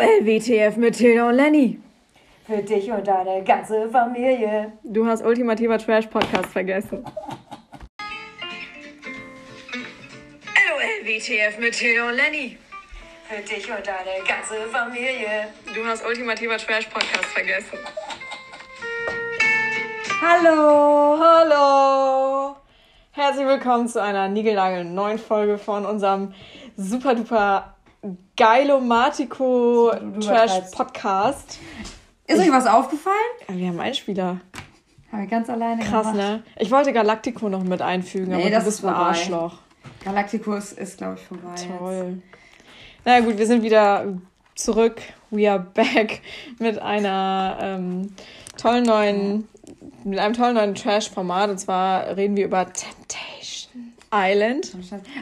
LWTF mit Tilda und Lenny. Für dich und deine ganze Familie. Du hast ultimativer Trash-Podcast vergessen. LWTF mit Tilda und Lenny. Für dich und deine ganze Familie. Du hast ultimativer Trash-Podcast vergessen. Hallo. Hallo. Herzlich willkommen zu einer Nigelnagel neuen Folge von unserem super duper Geilomatico Trash Podcast. Ist euch was aufgefallen? Wir haben einen Spieler. Haben wir ganz alleine Krass, gemacht. ne? Ich wollte Galactico noch mit einfügen, Nee, aber das ist ein vorbei. Arschloch. Galactico ist, ist glaube ich, vorbei. jetzt. Toll. Na gut, wir sind wieder zurück. We are back mit einer ähm, tollen neuen, mit einem tollen neuen Trash-Format. Und zwar reden wir über Temptation Island.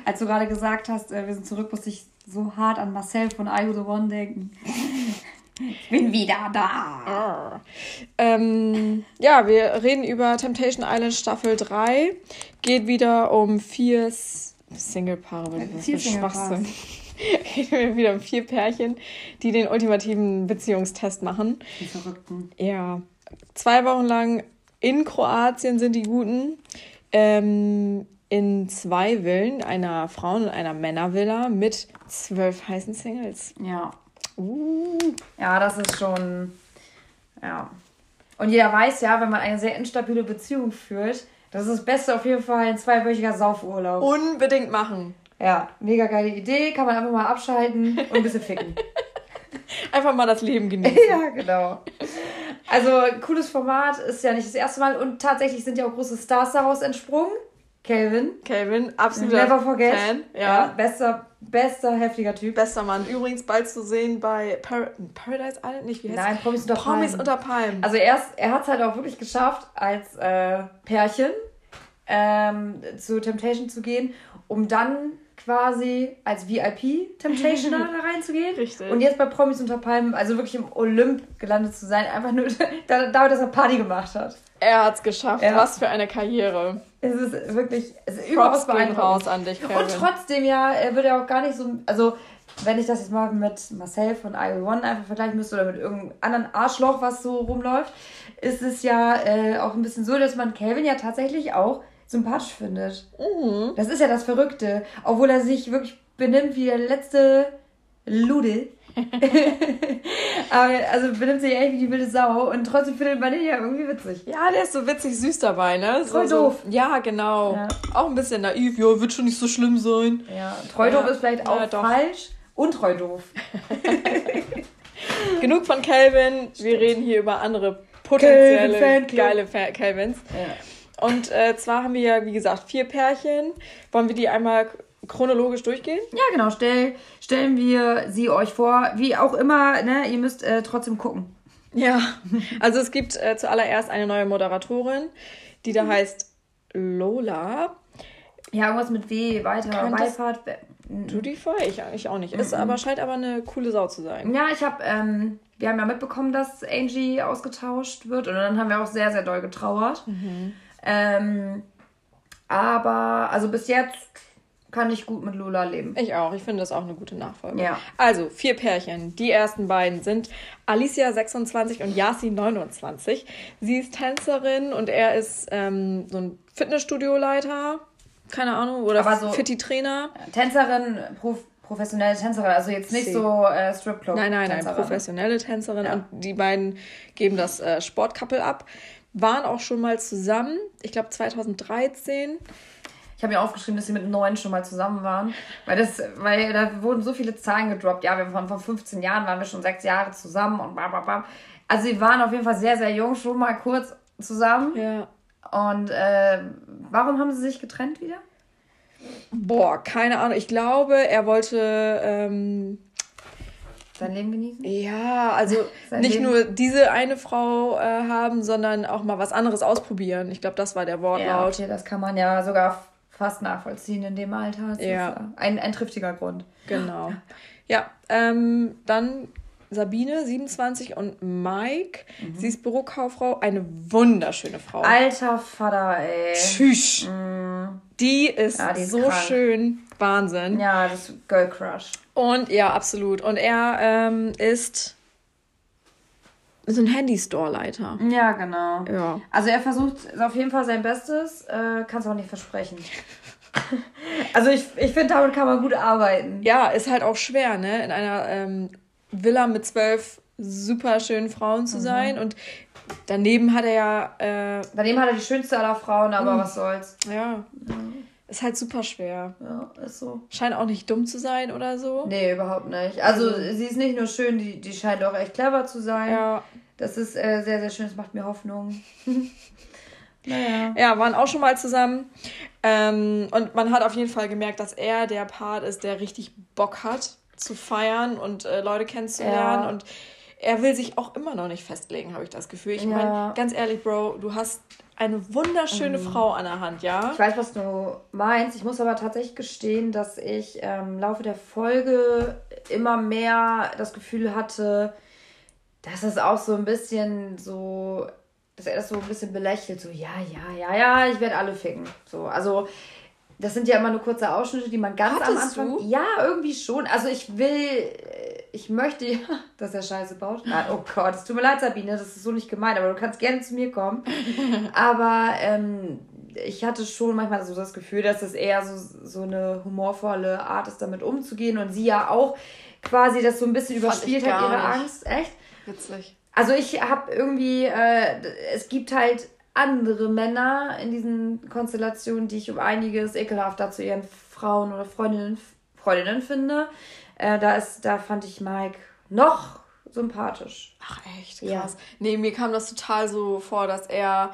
Als du gerade gesagt hast, äh, wir sind zurück, musste ich so hart an Marcel von I The One denken. Ich bin wieder da. Ähm, ja, wir reden über Temptation Island Staffel 3. Geht wieder um vier Single-Paare. Vier Single-Paare. Schwachsinn. Geht wieder um vier Pärchen, die den ultimativen Beziehungstest machen. Die Verrückten. Ja, zwei Wochen lang in Kroatien sind die Guten. Ähm, in zwei Villen, einer Frauen- und einer Männervilla mit zwölf heißen Singles. Ja. Uh. Ja, das ist schon. Ja. Und jeder weiß ja, wenn man eine sehr instabile Beziehung führt, das ist das Beste auf jeden Fall ein zweiwöchiger Saufurlaub. Unbedingt machen. Ja, mega geile Idee, kann man einfach mal abschalten und ein bisschen ficken. Einfach mal das Leben genießen. ja, genau. Also, cooles Format, ist ja nicht das erste Mal und tatsächlich sind ja auch große Stars daraus entsprungen. Calvin, Calvin, absoluter never forget. Fan. Ja. Ja. bester, bester, heftiger Typ. Bester Mann. Übrigens bald zu sehen bei Par Paradise Island, nicht wie heißt Nein, Promis unter Promis Palmen. unter Palmen. Also erst, er hat es halt auch wirklich geschafft, als äh, Pärchen ähm, zu Temptation zu gehen, um dann quasi als VIP Temptationer da reinzugehen. Richtig. Und jetzt bei Promis unter Palmen, also wirklich im Olymp gelandet zu sein, einfach nur da- dadurch, dass er Party gemacht hat. er hat's geschafft. Ja. Was für eine Karriere. Es ist wirklich, es ist überaus beeindruckend. raus an dich, Calvin. Und trotzdem ja, er wird ja auch gar nicht so, also wenn ich das jetzt mal mit Marcel von I One einfach vergleichen müsste oder mit irgendeinem anderen Arschloch, was so rumläuft, ist es ja äh, auch ein bisschen so, dass man Calvin ja tatsächlich auch sympathisch findet. Mhm. Das ist ja das Verrückte. Obwohl er sich wirklich benimmt wie der letzte Lude. Aber also benimmt sich echt wie die wilde Sau und trotzdem findet man den ja irgendwie witzig. Ja, der ist so witzig süß dabei, ne? So, so, doof. Ja, genau. Ja. Auch ein bisschen naiv. Ja, wird schon nicht so schlimm sein. Ja, treu doof Ja. ist vielleicht auch Ja, falsch. Untreu doof. Genug von Calvin. Wir reden hier über andere potenzielle Calvin geile Fa Calvins. Ja. Und äh, zwar haben wir ja, wie gesagt, vier Pärchen. Wollen wir die einmal chronologisch durchgehen? Ja, genau. Stell, stellen wir sie euch vor. Wie auch immer, ne, ihr müsst äh, trotzdem gucken. Ja. Also es gibt äh, zuallererst eine neue Moderatorin, die da heißt Lola. Ja, irgendwas mit W, weiter, Kann das- Beifahrt. Judy Foy, ich eigentlich auch nicht. Ist aber scheint aber eine coole Sau zu sein. Ja, ich habe, ähm, wir haben ja mitbekommen, dass Angie ausgetauscht wird und dann haben wir auch sehr, sehr doll getrauert. Ähm, aber, also bis jetzt kann ich gut mit Lola leben. Ich auch. Ich finde das auch eine gute Nachfolge. Ja. Also, vier Pärchen. Die ersten beiden sind Alicia 26 und Yasi 29. Sie ist Tänzerin und er ist ähm, so ein Fitnessstudio-Leiter. Keine Ahnung. Oder so- Fitti-Trainer. Tänzerin, prof professionelle Tänzerin, also jetzt nicht Sie. so äh, Stripclub. Nein, nein, nein. Professionelle Tänzerin. Ja. Und die beiden geben das äh, Sportcouple ab. Waren auch schon mal zusammen. Ich glaube 2013. Ich habe mir aufgeschrieben, dass sie mit neun schon mal zusammen waren. Weil, das, weil da wurden so viele Zahlen gedroppt. Ja, wir waren vor 15 Jahren, waren wir schon sechs Jahre zusammen und bam, bam, bam. Also sie waren auf jeden Fall sehr, sehr jung, schon mal kurz zusammen. Ja. Und äh, warum haben sie sich getrennt wieder? Boah, keine Ahnung. Ich glaube, er wollte. Ähm, Sein Leben genießen? Ja, also nicht Leben. nur diese eine Frau äh, haben, sondern auch mal was anderes ausprobieren. Ich glaube, das war der Ja, Wortlaut. okay, das kann man ja sogar fast nachvollziehen in dem Alter. Das Ja. äh, ein, ein triftiger Grund. Genau. Ja, ähm, dann Sabine, 27 und Mike. Mhm. Sie ist Bürokauffrau, eine wunderschöne Frau. Alter Vater, ey. Tschüss. Die ist Ja, die ist so krank. schön. Wahnsinn. Ja, das Girl Crush. Und ja, absolut. Und er ähm, ist so ein Handy-Store-Leiter. Ja, genau. Ja. Also er versucht auf jeden Fall sein Bestes, äh, kann es auch nicht versprechen. also ich, ich finde, damit kann man gut arbeiten. Ja, ist halt auch schwer, ne? In einer ähm, Villa mit zwölf super schönen Frauen zu Mhm. sein. Und daneben hat er ja. Äh, Daneben hat er die schönste aller Frauen, aber Mhm. was soll's. ja. Ist halt super schwer. Ja, ist so. Scheint auch nicht dumm zu sein oder so. Nee, überhaupt nicht. Also sie ist nicht nur schön, die, die scheint auch echt clever zu sein. Ja. Das ist äh, sehr, sehr schön, das macht mir Hoffnung. naja. Ja, waren auch schon mal zusammen. Ähm, und man hat auf jeden Fall gemerkt, dass er der Part ist, der richtig Bock hat zu feiern und äh, Leute kennenzulernen. Ja. Und er will sich auch immer noch nicht festlegen, habe ich das Gefühl. Ich Ja. meine, ganz ehrlich, Bro, du hast eine wunderschöne Frau an der Hand, ja? Ich weiß, was du meinst. Ich muss aber tatsächlich gestehen, dass ich ähm, im Laufe der Folge immer mehr das Gefühl hatte, dass es auch so ein bisschen so, dass er das so ein bisschen belächelt. So, ja, ja, ja, ja, ich werde alle ficken. So, also. Das sind ja immer nur kurze Ausschnitte, die man ganz am Hattest Anfang. du? Ja, irgendwie schon. Also ich will, äh, ich möchte ja, dass er Scheiße baut. Nein, oh Gott, es tut mir leid, Sabine, das ist so nicht gemeint, aber du kannst gerne zu mir kommen. Aber ähm, ich hatte schon manchmal so das Gefühl, dass es eher so, so eine humorvolle Art ist, damit umzugehen. Und sie ja auch quasi das so ein bisschen überspielt hat, ihre nicht. Angst. Echt? Witzig. Also ich habe irgendwie, äh, es gibt halt andere Männer in diesen Konstellationen, die ich um einiges ekelhafter zu ihren Frauen oder Freundinnen, Freundinnen finde. Äh, da, ist, da fand ich Mike noch sympathisch. Ach, echt? Ja. Krass. Nee, mir kam das total so vor, dass er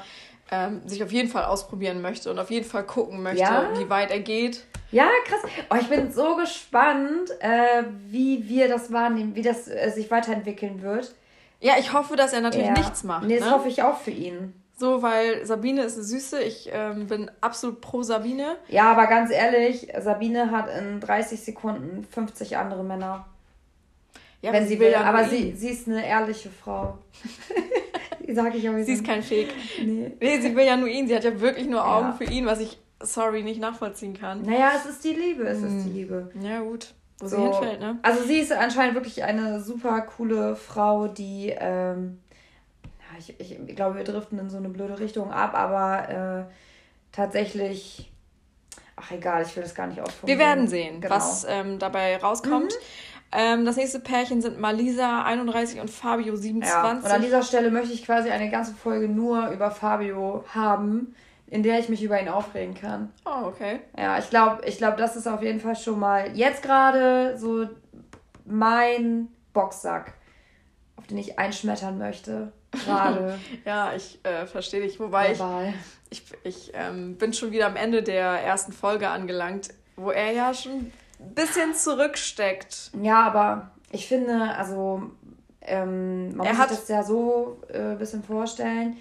ähm, sich auf jeden Fall ausprobieren möchte und auf jeden Fall gucken möchte, Ja? wie weit er geht. Ja, krass. Oh, ich bin so gespannt, äh, wie wir das wahrnehmen, wie das äh, sich weiterentwickeln wird. Ja, ich hoffe, dass er natürlich Ja. nichts macht. Nee, das ne? hoffe ich auch für ihn. So, weil Sabine ist eine Süße. Ich ähm, bin absolut pro Sabine. Ja, aber ganz ehrlich, Sabine hat in 30 Sekunden 50 andere Männer. Ja, wenn aber sie will. ja aber sie, sie ist eine ehrliche Frau. Sag ich wie Sie ist kein Fake. Nee. Nee, sie will ja nur ihn. Sie hat ja wirklich nur Augen Ja. für ihn, was ich, sorry, nicht nachvollziehen kann. Naja, es ist die Liebe, es ist die Liebe. Ja, gut. Wo sie So. hinfällt, ne? Also sie ist anscheinend wirklich eine super coole Frau, die, ähm, ja, ich, ich glaube, wir driften in so eine blöde Richtung ab, aber äh, tatsächlich, ach egal, ich will das gar nicht Wir ausprobieren. werden sehen, Genau. was ähm, dabei rauskommt. Ähm, das nächste Pärchen sind Malisa 31 und Fabio Ja, 27. und an dieser Stelle möchte ich quasi eine ganze Folge nur über Fabio haben, in der ich mich über ihn aufregen kann. oh, okay. Ja, ich glaube, ich glaub, das ist auf jeden Fall schon mal jetzt gerade so mein Boxsack, auf den ich einschmettern möchte. Gerade. Ja, ich äh, verstehe dich. Wobei ich, verbal. ich, ich ähm, bin schon wieder am Ende der ersten Folge angelangt, wo er ja schon ein bisschen zurücksteckt. Ja, aber ich finde, also ähm, man Er muss hat- sich das ja so äh, ein bisschen vorstellen.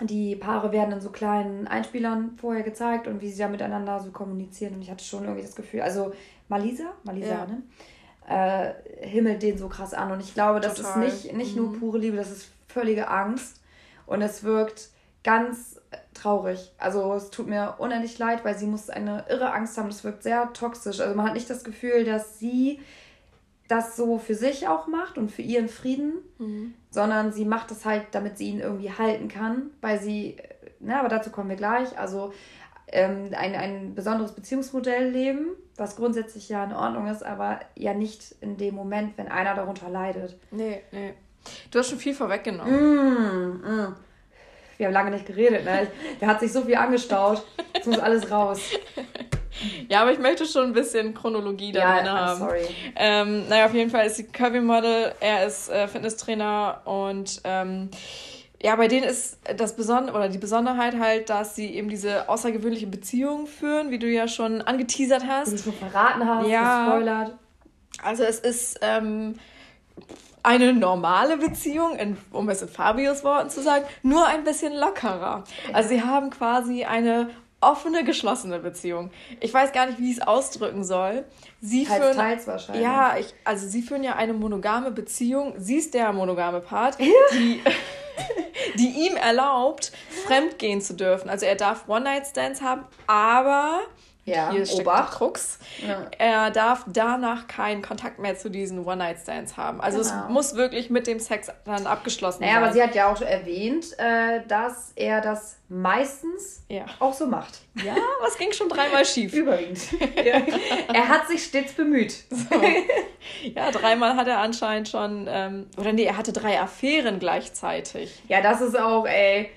Die Paare werden in so kleinen Einspielern vorher gezeigt und wie sie da miteinander so kommunizieren. Und ich hatte schon irgendwie das Gefühl, also Malisa, Malisa, Ja. ne? Äh, himmelt den so krass an. Und ich glaube, das Total. ist nicht, nicht Mhm. nur pure Liebe, das ist völlige Angst. Und es wirkt ganz äh, traurig. Also es tut mir unendlich leid, weil sie muss eine irre Angst haben. Das wirkt sehr toxisch. Also man hat nicht das Gefühl, dass sie das so für sich auch macht und für ihren Frieden, sondern sie macht das halt, damit sie ihn irgendwie halten kann, weil sie, na, aber dazu kommen wir gleich, also ähm, ein, ein besonderes Beziehungsmodell leben, was grundsätzlich ja in Ordnung ist, aber ja nicht in dem Moment, wenn einer darunter leidet. Nee, nee. Du hast schon viel vorweggenommen. Mm, mm. Wir haben lange nicht geredet, ne? Da hat sich so viel angestaut. Jetzt muss alles raus. Ja, aber ich möchte schon ein bisschen Chronologie da drin I'm haben. sorry. Ähm, naja, auf jeden Fall ist sie Curvy-Model, er ist äh, Fitnesstrainer und ähm, ja, bei denen ist das Besondere oder die Besonderheit halt, dass sie eben diese außergewöhnliche Beziehung führen, wie du ja schon angeteasert Wie du hast. schon verraten hast, Ja. gespoilert. Also es ist ähm, eine normale Beziehung, in, um es in Fabios Worten zu sagen, nur ein bisschen lockerer. Also sie haben quasi eine offene, geschlossene Beziehung. Ich weiß gar nicht, wie ich es ausdrücken soll. Sie Teils, führen, teils wahrscheinlich. Ja, ich, also sie führen ja eine monogame Beziehung. Sie ist der monogame Part, die, die ihm erlaubt, fremdgehen zu dürfen. Also er darf One-Night-Stands haben, aber Ja, hier steckt Obacht. Krux. Ja. Er darf danach keinen Kontakt mehr zu diesen One-Night-Stands haben. Also genau. es muss wirklich mit dem Sex dann abgeschlossen naja, sein. aber sie hat ja auch erwähnt, äh, dass er das meistens ja. auch so macht. Ja, was ging schon dreimal schief? Überwiegend. ja. Er hat sich stets bemüht. So. Ja, dreimal hat er anscheinend schon, ähm, oder nee, er hatte drei Affären gleichzeitig. Ja, das ist auch, ey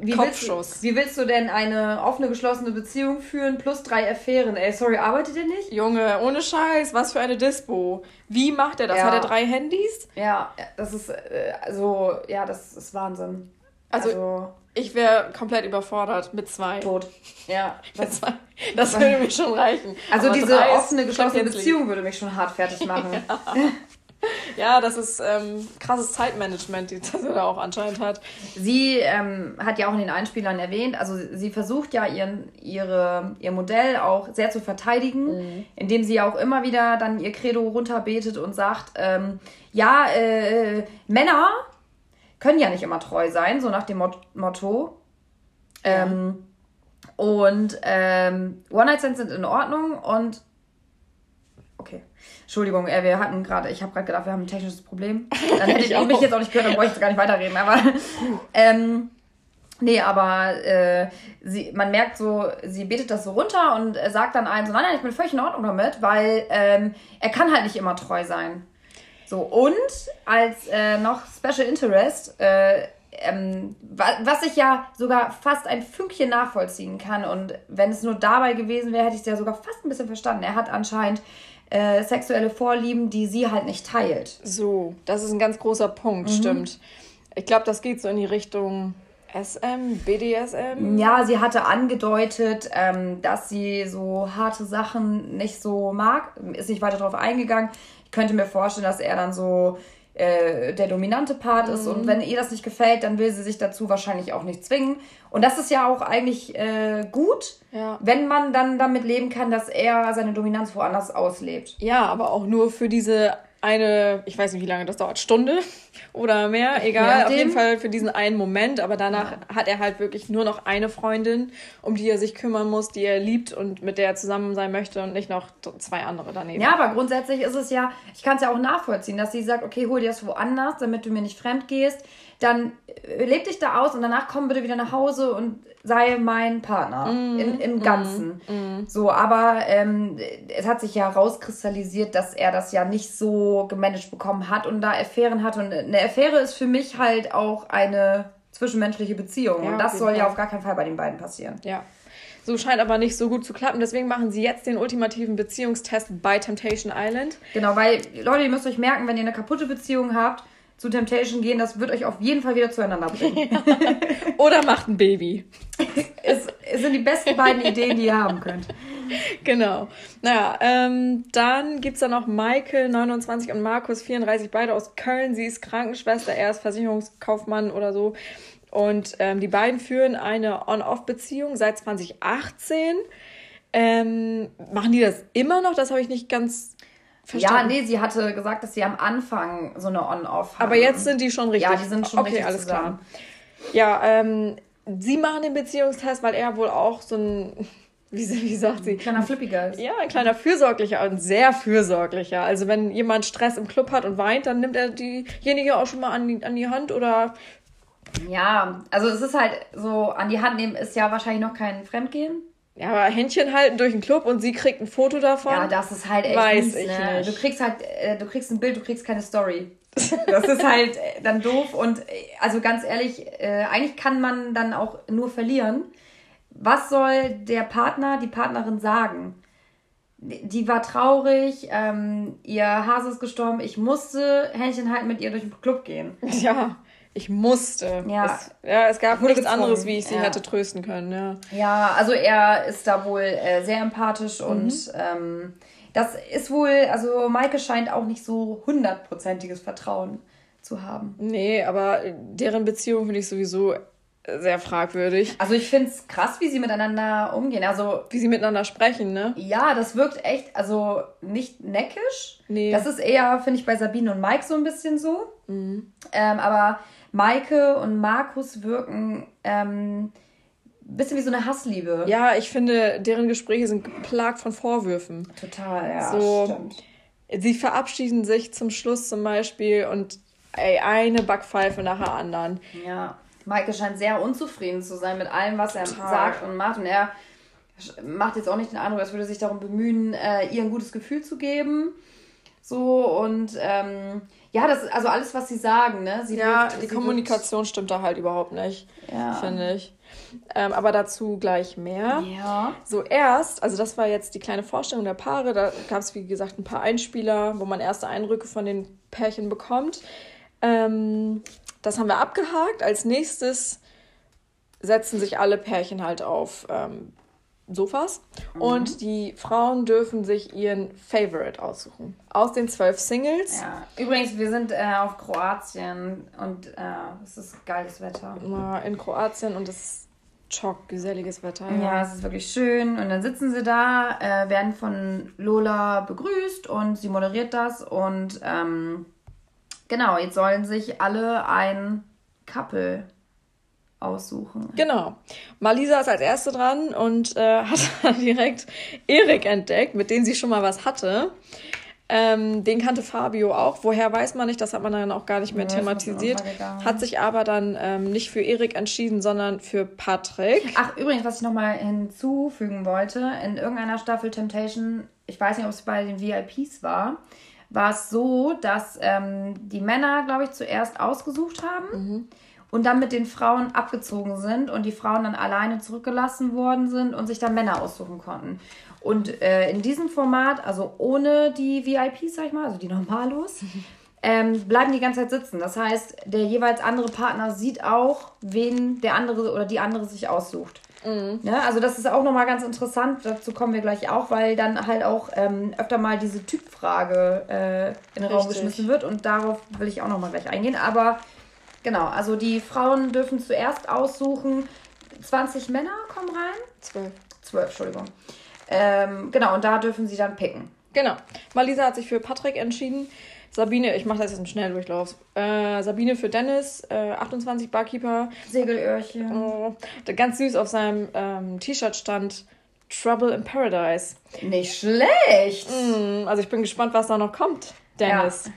wie Kopfschuss. Willst, wie willst du denn eine offene, geschlossene Beziehung führen plus drei Affären? Ey, sorry, arbeitet ihr nicht? Junge, ohne Scheiß, was für eine Dispo. Wie macht er das? Ja. Hat er drei Handys? Ja, das ist, äh, also, ja, das ist Wahnsinn. Also, also ich wäre komplett überfordert mit zwei. Tot. Ja. Das, zwei. das würde mir schon reichen. Also Aber diese offene, geschlossene Beziehung würde mich schon hart fertig machen. ja. ja, das ist ähm, krasses Zeitmanagement, das er da auch anscheinend hat. Sie ähm, hat ja auch in den Einspielern erwähnt, also sie versucht ja ihren, ihre, ihr Modell auch sehr zu verteidigen, mhm. indem sie auch immer wieder dann ihr Credo runterbetet und sagt, ähm, ja, äh, Männer können ja nicht immer treu sein, so nach dem Mot Motto. Ja. Ähm, und ähm, One-Night-Stands sind in Ordnung und okay. Entschuldigung, äh, wir hatten gerade, ich habe gerade gedacht, wir haben ein technisches Problem. Dann hätte ich, ich mich jetzt auch nicht gehört, dann bräuchte ich gar nicht weiterreden. Aber ähm, nee, aber äh, sie, man merkt so, sie betet das so runter und sagt dann einem so, nein, nein, ich bin völlig in Ordnung damit, weil ähm, er kann halt nicht immer treu sein. So, und als äh, noch Special Interest, äh, ähm, was ich ja sogar fast ein Fünkchen nachvollziehen kann. Und wenn es nur dabei gewesen wäre, hätte ich es ja sogar fast ein bisschen verstanden. Er hat anscheinend äh, sexuelle Vorlieben, die sie halt nicht teilt. So, das ist ein ganz großer Punkt, mhm. stimmt. Ich glaube, das geht so in die Richtung SM, BDSM. Ja, sie hatte angedeutet, ähm, dass sie so harte Sachen nicht so mag. Ist nicht weiter darauf eingegangen. Ich könnte mir vorstellen, dass er dann so äh, der dominante Part ist. Mhm. Und wenn ihr das nicht gefällt, dann will sie sich dazu wahrscheinlich auch nicht zwingen. Und das ist ja auch eigentlich äh, gut, ja. wenn man dann damit leben kann, dass er seine Dominanz woanders auslebt. Ja, aber auch nur für diese eine, ich weiß nicht, wie lange das dauert, Stunde oder mehr, egal, auf jeden Fall für diesen einen Moment, aber danach ja. hat er halt wirklich nur noch eine Freundin, um die er sich kümmern muss, die er liebt und mit der er zusammen sein möchte und nicht noch zwei andere daneben. Ja, aber grundsätzlich ist es ja, ich kann es ja auch nachvollziehen, dass sie sagt, okay, hol dir das woanders, damit du mir nicht fremd gehst, dann äh, leb dich da aus und danach komm bitte wieder nach Hause und sei mein Partner mm, in, im Ganzen. Mm, mm. So, aber ähm, es hat sich ja rauskristallisiert, dass er das ja nicht so gemanagt bekommen hat und da Affären hat. Und eine Affäre ist für mich halt auch eine zwischenmenschliche Beziehung. Ja, und das soll Fall. ja auf gar keinen Fall bei den beiden passieren. Ja. So scheint aber nicht so gut zu klappen. Deswegen machen sie jetzt den ultimativen Beziehungstest bei Temptation Island. Genau, weil, Leute, ihr müsst euch merken, wenn ihr eine kaputte Beziehung habt, zu Temptation gehen, das wird euch auf jeden Fall wieder zueinander bringen. Ja. Oder macht ein Baby. es, es, sind die besten beiden Ideen, die ihr haben könnt. Genau. Naja, ähm, dann gibt es da noch Michael, 29 und Markus, 34, beide aus Köln. Sie ist Krankenschwester, er ist Versicherungskaufmann oder so. Und ähm, die beiden führen eine On-Off-Beziehung seit 2018. Ähm, machen die das immer noch? Das habe ich nicht ganz Verstanden. Ja, nee, sie hatte gesagt, dass sie am Anfang so eine On-Off. Aber jetzt sind die schon richtig. Ja, die sind schon okay, richtig alles zusammen. klar. Ja, ähm, sie machen den Beziehungstest, weil er wohl auch so ein, wie, wie sagt sie? Ein kleiner Flippiger ist. Ja, ein kleiner fürsorglicher und sehr fürsorglicher. Also wenn jemand Stress im Club hat und weint, dann nimmt er diejenige auch schon mal an die, an die Hand oder... Ja, also es ist halt so, an die Hand nehmen ist ja wahrscheinlich noch kein Fremdgehen. Ja, aber Händchen halten durch den Club und sie kriegt ein Foto davon. Ja, das ist halt echt Weiß mies, ich ne? nicht. Du kriegst halt, äh, du kriegst ein Bild, du kriegst keine Story. Das ist halt äh, dann doof und äh, also ganz ehrlich, äh, eigentlich kann man dann auch nur verlieren. Was soll der Partner, die Partnerin sagen? Die war traurig, ähm, ihr Hase ist gestorben, ich musste Händchen halten mit ihr durch den Club gehen. Ja ich musste. Ja, es, ja, es gab nichts gezwungen. anderes, wie ich sie ja. hätte trösten können. Ja, ja also er ist da wohl äh, sehr empathisch mhm. und ähm, das ist wohl, also Maike scheint auch nicht so hundertprozentiges Vertrauen zu haben. Nee, aber deren Beziehung finde ich sowieso sehr fragwürdig. Also ich finde es krass, wie sie miteinander umgehen. Also wie sie miteinander sprechen, ne? Ja, das wirkt echt, also nicht neckisch. Nee. Das ist eher, finde ich, bei Sabine und Mike so ein bisschen so. Mhm. Ähm, aber Maike und Markus wirken ähm, bisschen wie so eine Hassliebe. Ja, ich finde, deren Gespräche sind geplagt von Vorwürfen. Total, ja, so, stimmt. Sie verabschieden sich zum Schluss zum Beispiel und ey, eine Backpfeife nach der anderen. Ja. Michael scheint sehr unzufrieden zu sein mit allem, was er Total. sagt und macht. Und er macht jetzt auch nicht den Eindruck, als würde er sich darum bemühen, äh, ihr ein gutes Gefühl zu geben. So und ähm, ja, das also alles, was sie sagen, ne? Sie ja, wirkt, die Kommunikation wirkt... stimmt da halt überhaupt nicht, ja. finde ich. Ähm, aber dazu gleich mehr. Ja. So erst, also das war jetzt die kleine Vorstellung der Paare. Da gab es, wie gesagt, ein paar Einspieler, wo man erste Eindrücke von den Pärchen bekommt. Ähm, das haben wir abgehakt. Als nächstes setzen sich alle Pärchen halt auf ähm, Sofas mhm. und die Frauen dürfen sich ihren Favorite aussuchen. Aus den zwölf Singles. Ja. Übrigens, wir sind äh, auf Kroatien und äh, es ist geiles Wetter. In Kroatien und es ist chock, geselliges Wetter. Ja. ja, es ist wirklich schön. Und dann sitzen sie da, äh, werden von Lola begrüßt und sie moderiert das. Und ähm, genau, jetzt sollen sich alle ein Couple aussuchen. Genau. Malisa ist als erste dran und äh, hat direkt Erik entdeckt, mit dem sie schon mal was hatte. Ähm, den kannte Fabio auch. Woher weiß man nicht, das hat man dann auch gar nicht mehr ja, thematisiert. Hat sich aber dann ähm, nicht für Erik entschieden, sondern für Patrick. Ach, übrigens, was ich nochmal hinzufügen wollte, in irgendeiner Staffel Temptation, ich weiß nicht, ob es bei den VIPs war, war es so, dass ähm, die Männer, glaube ich, zuerst ausgesucht haben. Mhm und dann mit den Frauen abgezogen sind und die Frauen dann alleine zurückgelassen worden sind und sich dann Männer aussuchen konnten. Und äh, in diesem Format, also ohne die VIPs, sag ich mal, also die Normalos, ähm, bleiben die ganze Zeit sitzen. Das heißt, der jeweils andere Partner sieht auch, wen der andere oder die andere sich aussucht. Mhm. Ja, also das ist auch nochmal ganz interessant, dazu kommen wir gleich auch, weil dann halt auch ähm, öfter mal diese Typfrage äh, in den Richtig. Raum geschmissen wird und darauf will ich auch nochmal gleich eingehen. Aber Genau, also die Frauen dürfen zuerst aussuchen. 20 Männer kommen rein? Zwölf. Zwölf, Entschuldigung. Ähm, genau, und da dürfen sie dann picken. Genau. Malisa hat sich für Patrick entschieden. Sabine, ich mache das jetzt im Schnelldurchlauf. Äh, Sabine für Dennis, äh, 28 Barkeeper. Segelöhrchen. Oh, ganz süß auf seinem ähm, T-Shirt stand Trouble in Paradise. Nicht schlecht. Mm, also ich bin gespannt, was da noch kommt, Dennis. Ja.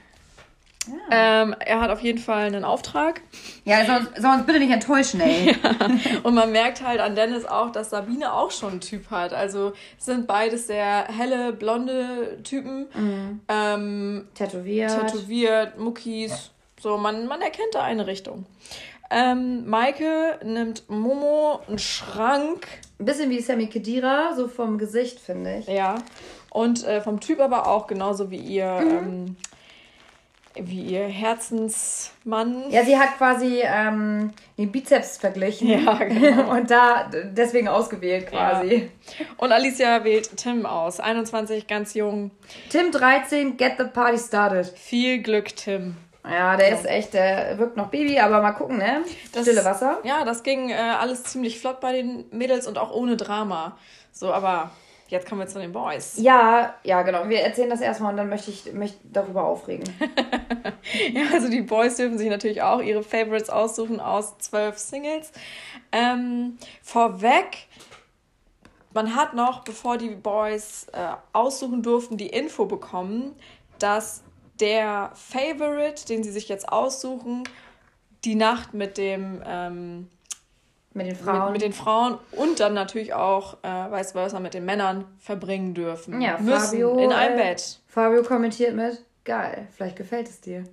Ähm, er hat auf jeden Fall einen Auftrag. Ja, sonst, sonst bitte nicht enttäuschen, ey. ja. Und man merkt halt an Dennis auch, dass Sabine auch schon einen Typ hat. Also sind beides sehr helle, blonde Typen. Mhm. Ähm, tätowiert. Tätowiert, Muckis. So, man, man erkennt da eine Richtung. Ähm, Maike nimmt Momo einen Schrank. Ein bisschen wie Sammy Kedira, so vom Gesicht, finde ich. Ja. Und äh, vom Typ aber auch, genauso wie ihr mhm. ähm, wie ihr Herzensmann. Ja, sie hat quasi ähm, den Bizeps verglichen. Ja, genau. Und da deswegen ausgewählt quasi. Ja. Und Alicia wählt Tim aus. 21, ganz jung. Tim 13, get the party started. Viel Glück, Tim. Ja, der ist echt, der wirkt noch Baby, aber mal gucken, ne? Das, Stille Wasser. Ja, das ging äh, alles ziemlich flott bei den Mädels und auch ohne Drama. So, aber Jetzt kommen wir zu den Boys. Ja, ja, genau. Wir erzählen das erstmal und dann möchte ich mich darüber aufregen. ja, also die Boys dürfen sich natürlich auch ihre Favorites aussuchen aus zwölf Singles. Ähm, vorweg, man hat noch, bevor die Boys äh, aussuchen durften, die Info bekommen, dass der Favorite, den sie sich jetzt aussuchen, die Nacht mit dem ähm, mit den Frauen. Mit, mit, den Frauen und dann natürlich auch, äh, vice versa, mit den Männern verbringen dürfen. Ja, müssen Fabio, in einem äh, Bett. Fabio kommentiert mit, geil, vielleicht gefällt es dir.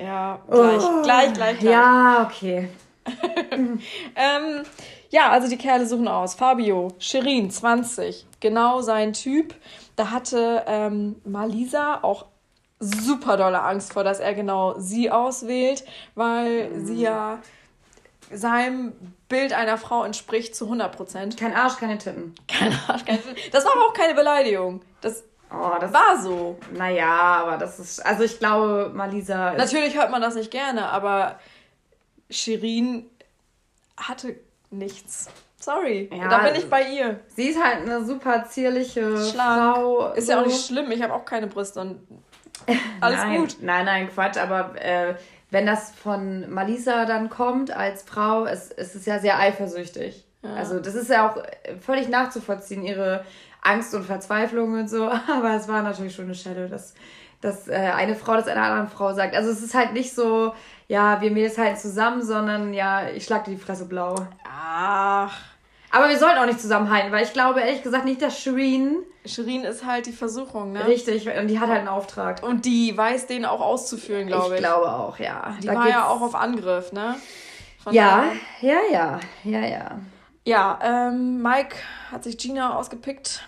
Ja, gleich, oh. gleich, gleich, gleich. Ja, okay. ähm, ja, also die Kerle suchen aus. Fabio, Shirin, 20, genau sein Typ. Da hatte ähm, Malisa auch super dolle Angst vor, dass er genau sie auswählt, weil mhm. sie ja seinem Bild einer Frau entspricht zu 100 Prozent. Kein Arsch, keine Titten. Kein Arsch, keine Titten. Das war aber auch keine Beleidigung. Das, oh, das war so. Naja, aber das ist. Also ich glaube, Malisa. Natürlich hört man das nicht gerne, aber Shirin hatte nichts. Sorry, ja, da bin ich bei ihr. Sie ist halt eine super zierliche Schlank. Frau. Ist so. ja auch nicht schlimm, ich habe auch keine Brüste und alles nein, gut. Nein, nein, Quatsch, aber äh, wenn das von Malisa dann kommt als Frau, es, es ist ja sehr eifersüchtig. Ja. Also das ist ja auch völlig nachzuvollziehen, ihre Angst und Verzweiflung und so. Aber es war natürlich schon eine Shadow, dass, dass äh, eine Frau das einer anderen Frau sagt. Also es ist halt nicht so, ja, wir Mädels halten zusammen, sondern ja, ich schlag dir die Fresse blau. Ach. Aber wir sollten auch nicht zusammenhalten, weil ich glaube ehrlich gesagt nicht, dass Shireen. Shireen ist halt die Versuchung, ne? Richtig, und die hat halt einen Auftrag. Und die weiß den auch auszuführen, glaube ich. Ich glaube auch, ja. Die da war ja auch auf Angriff, ne? Von ja, ja, ja, ja, ja. Ja, ähm, Mike hat sich Gina ausgepickt.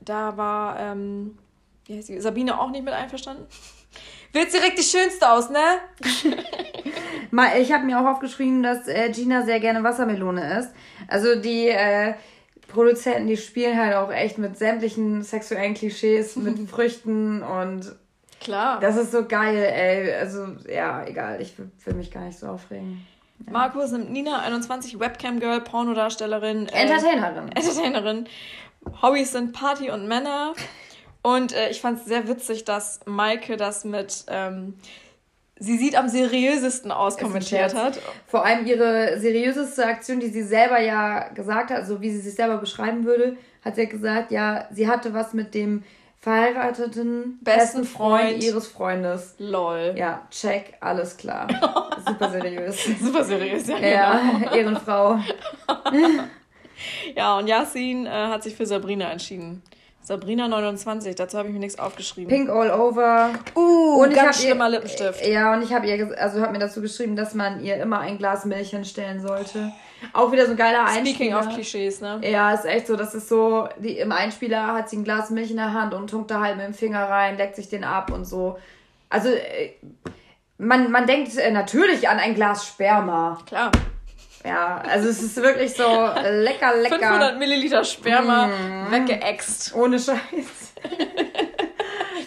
Da war, ähm, wie heißt sie, Sabine auch nicht mit einverstanden. Wird direkt die Schönste aus, ne? ich habe mir auch aufgeschrieben, dass äh, Gina sehr gerne Wassermelone isst. Also die äh, Produzenten, die spielen halt auch echt mit sämtlichen sexuellen Klischees, mit Früchten und Klar. Das ist so geil, ey. Also, ja, egal. Ich will, mich gar nicht so aufregen. Ja. Markus nimmt Nina, 21, Webcam-Girl, Pornodarstellerin. Äh, Entertainerin. Entertainerin. Hobbys sind Party und Männer. Und äh, ich fand es sehr witzig, dass Maike das mit ähm, sie sieht am seriösesten aus kommentiert hat. Vor allem ihre seriöseste Aktion, die sie selber ja gesagt hat, also wie sie sich selber beschreiben würde, hat sie ja gesagt, ja, sie hatte was mit dem verheirateten besten, besten Freund, Freund, ihres Freundes. Lol. Ja, check, alles klar. Super seriös. Super seriös, ja. Ja, genau. Ehrenfrau. ja, und Yasin äh, hat sich für Sabrina entschieden. Sabrina 29, dazu habe ich mir nichts aufgeschrieben. Pink all over. Uh, und ganz schlimmer ihr, Lippenstift. Ja, und ich habe ihr, also habe mir dazu geschrieben, dass man ihr immer ein Glas Milch hinstellen sollte. Auch wieder so ein geiler Einspieler. Speaking of Klischees, ne? Ja, ist echt so, das ist so, die, im Einspieler hat sie ein Glas Milch in der Hand und tunkt da halt mit dem Finger rein, leckt sich den ab und so. Also, äh, man, man denkt äh, natürlich an ein Glas Sperma. Klar. Ja, also es ist wirklich so lecker, lecker. 500 Milliliter Sperma mm. weggeext. Ohne Scheiß.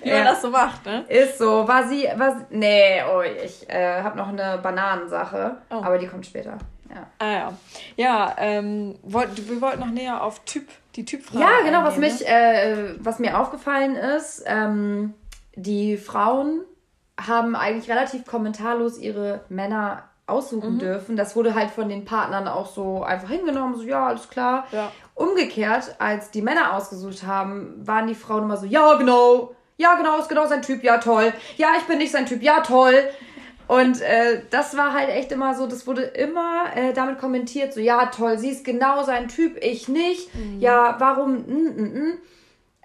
Wie ja. man das so macht, ne? Ist so. War sie, war sie, nee, oh, ich äh, habe noch eine Bananensache, oh. aber die kommt später. Ja. Ah ja. Ja, ähm, wollt, wir wollten noch näher auf Typ, die Typfrage Ja, genau, was mich, ne? äh, was mir aufgefallen ist, ähm, die Frauen haben eigentlich relativ kommentarlos ihre Männer aussuchen mhm. dürfen. Das wurde halt von den Partnern auch so einfach hingenommen, so ja, alles klar. Ja. Umgekehrt, als die Männer ausgesucht haben, waren die Frauen immer so, ja, genau, ja, genau, ist genau sein Typ, ja, toll. Ja, ich bin nicht sein Typ, ja, toll. Und äh, das war halt echt immer so, das wurde immer äh, damit kommentiert, so ja, toll, sie ist genau sein Typ, ich nicht. Mhm. Ja, warum? Mm, mm, mm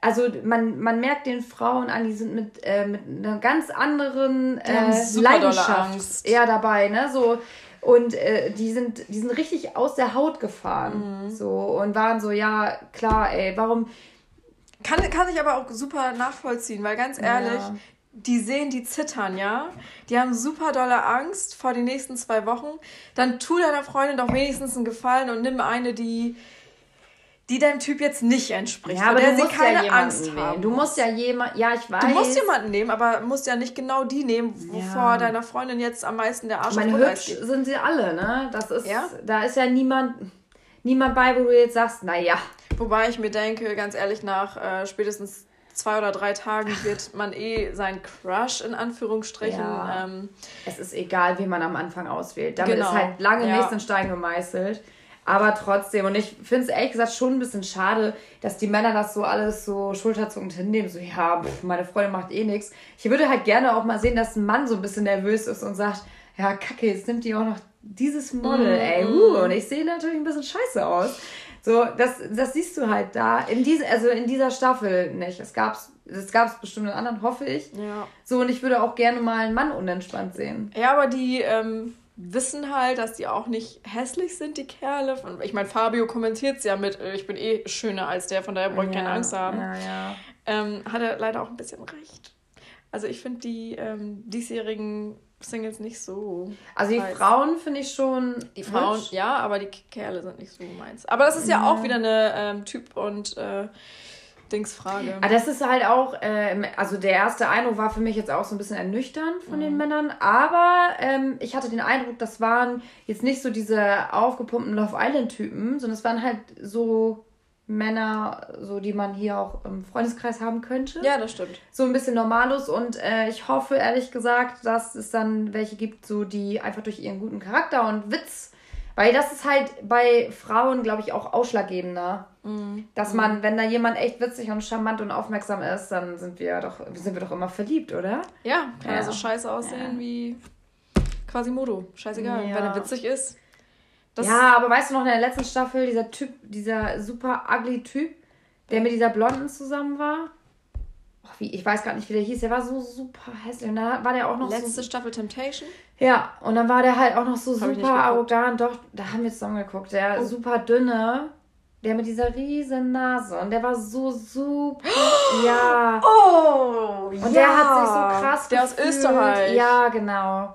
also man, man merkt den Frauen an, die sind mit, äh, mit einer ganz anderen äh, Leidenschaft eher dabei, ne? So, und äh, die sind, die sind richtig aus der Haut gefahren. Mhm. So und waren so, ja, klar, ey, warum. Kann, kann ich aber auch super nachvollziehen, weil ganz ehrlich, ja. die sehen die zittern, ja. Die haben super dolle Angst vor den nächsten zwei Wochen. Dann tu deiner Freundin doch wenigstens einen Gefallen und nimm eine, die die deinem Typ jetzt nicht entspricht, ja, aber der sie keine ja Angst nehmen. haben. Du musst ja jemand, ja, ich weiß. Du musst jemanden nehmen, aber musst ja nicht genau die nehmen, wovor ja. deiner Freundin jetzt am meisten der Arsch Meine hübsch sind sie alle, ne? Das ist, ja? da ist ja niemand, niemand bei, wo du jetzt sagst, naja. Wobei ich mir denke, ganz ehrlich, nach äh, spätestens zwei oder drei Tagen wird man eh sein Crush in Anführungsstrichen. Ja. Ähm, es ist egal, wie man am Anfang auswählt. Damit genau. ist halt lange ja. nicht in Stein gemeißelt. Aber trotzdem, und ich finde es ehrlich gesagt schon ein bisschen schade, dass die Männer das so alles so schulterzuckend hinnehmen. So, ja, pff, meine Freundin macht eh nichts. Ich würde halt gerne auch mal sehen, dass ein Mann so ein bisschen nervös ist und sagt, ja, kacke, jetzt nimmt die auch noch dieses Model, mm, ey. Uh, und ich sehe natürlich ein bisschen scheiße aus. So, das, das siehst du halt da. In diese, also in dieser Staffel nicht. Es gab's, es gab's bestimmt in anderen, hoffe ich. Ja. So, und ich würde auch gerne mal einen Mann unentspannt sehen. Ja, aber die, ähm, wissen halt, dass die auch nicht hässlich sind, die Kerle. Ich meine, Fabio kommentiert es ja mit, äh, ich bin eh schöner als der, von daher brauche ich ja, keine Angst haben. Ja, ja. Ähm, hat er leider auch ein bisschen recht. Also ich finde die ähm, diesjährigen Singles nicht so. Also die heiß. Frauen finde ich schon. Die Frauen, hübsch. ja, aber die Kerle sind nicht so meins. Aber das ist ja, ja auch wieder eine ähm, Typ und äh, Dingsfrage. Aber ah, das ist halt auch, äh, also der erste Eindruck war für mich jetzt auch so ein bisschen ernüchternd von mhm. den Männern, aber ähm, ich hatte den Eindruck, das waren jetzt nicht so diese aufgepumpten Love Island-Typen, sondern es waren halt so Männer, so die man hier auch im Freundeskreis haben könnte. Ja, das stimmt. So ein bisschen normalos und äh, ich hoffe ehrlich gesagt, dass es dann welche gibt, so die einfach durch ihren guten Charakter und Witz Weil das ist halt bei Frauen, glaube ich, auch ausschlaggebender. Mhm. Dass man, wenn da jemand echt witzig und charmant und aufmerksam ist, dann sind wir doch, sind wir doch immer verliebt, oder? Ja, kann Ja. er so scheiße aussehen wie Quasimodo. Scheißegal, Ja. wenn er witzig ist. Das ja, aber weißt du noch in der letzten Staffel, dieser Typ, dieser super ugly Typ, der mit dieser Blonden zusammen war? Wie, ich weiß gar nicht, wie der hieß. Der war so super hässlich. Und dann war der auch noch letzte so. Staffel Temptation. Ja, und dann war der halt auch noch so Hab super arrogant. Doch, da haben wir zusammen geguckt. Der Oh. super dünne, der mit dieser riesen Nase. Und der war so super. ja. Oh, Und der hat sich so krass Der aus gefühlt. Österreich. Ja, genau.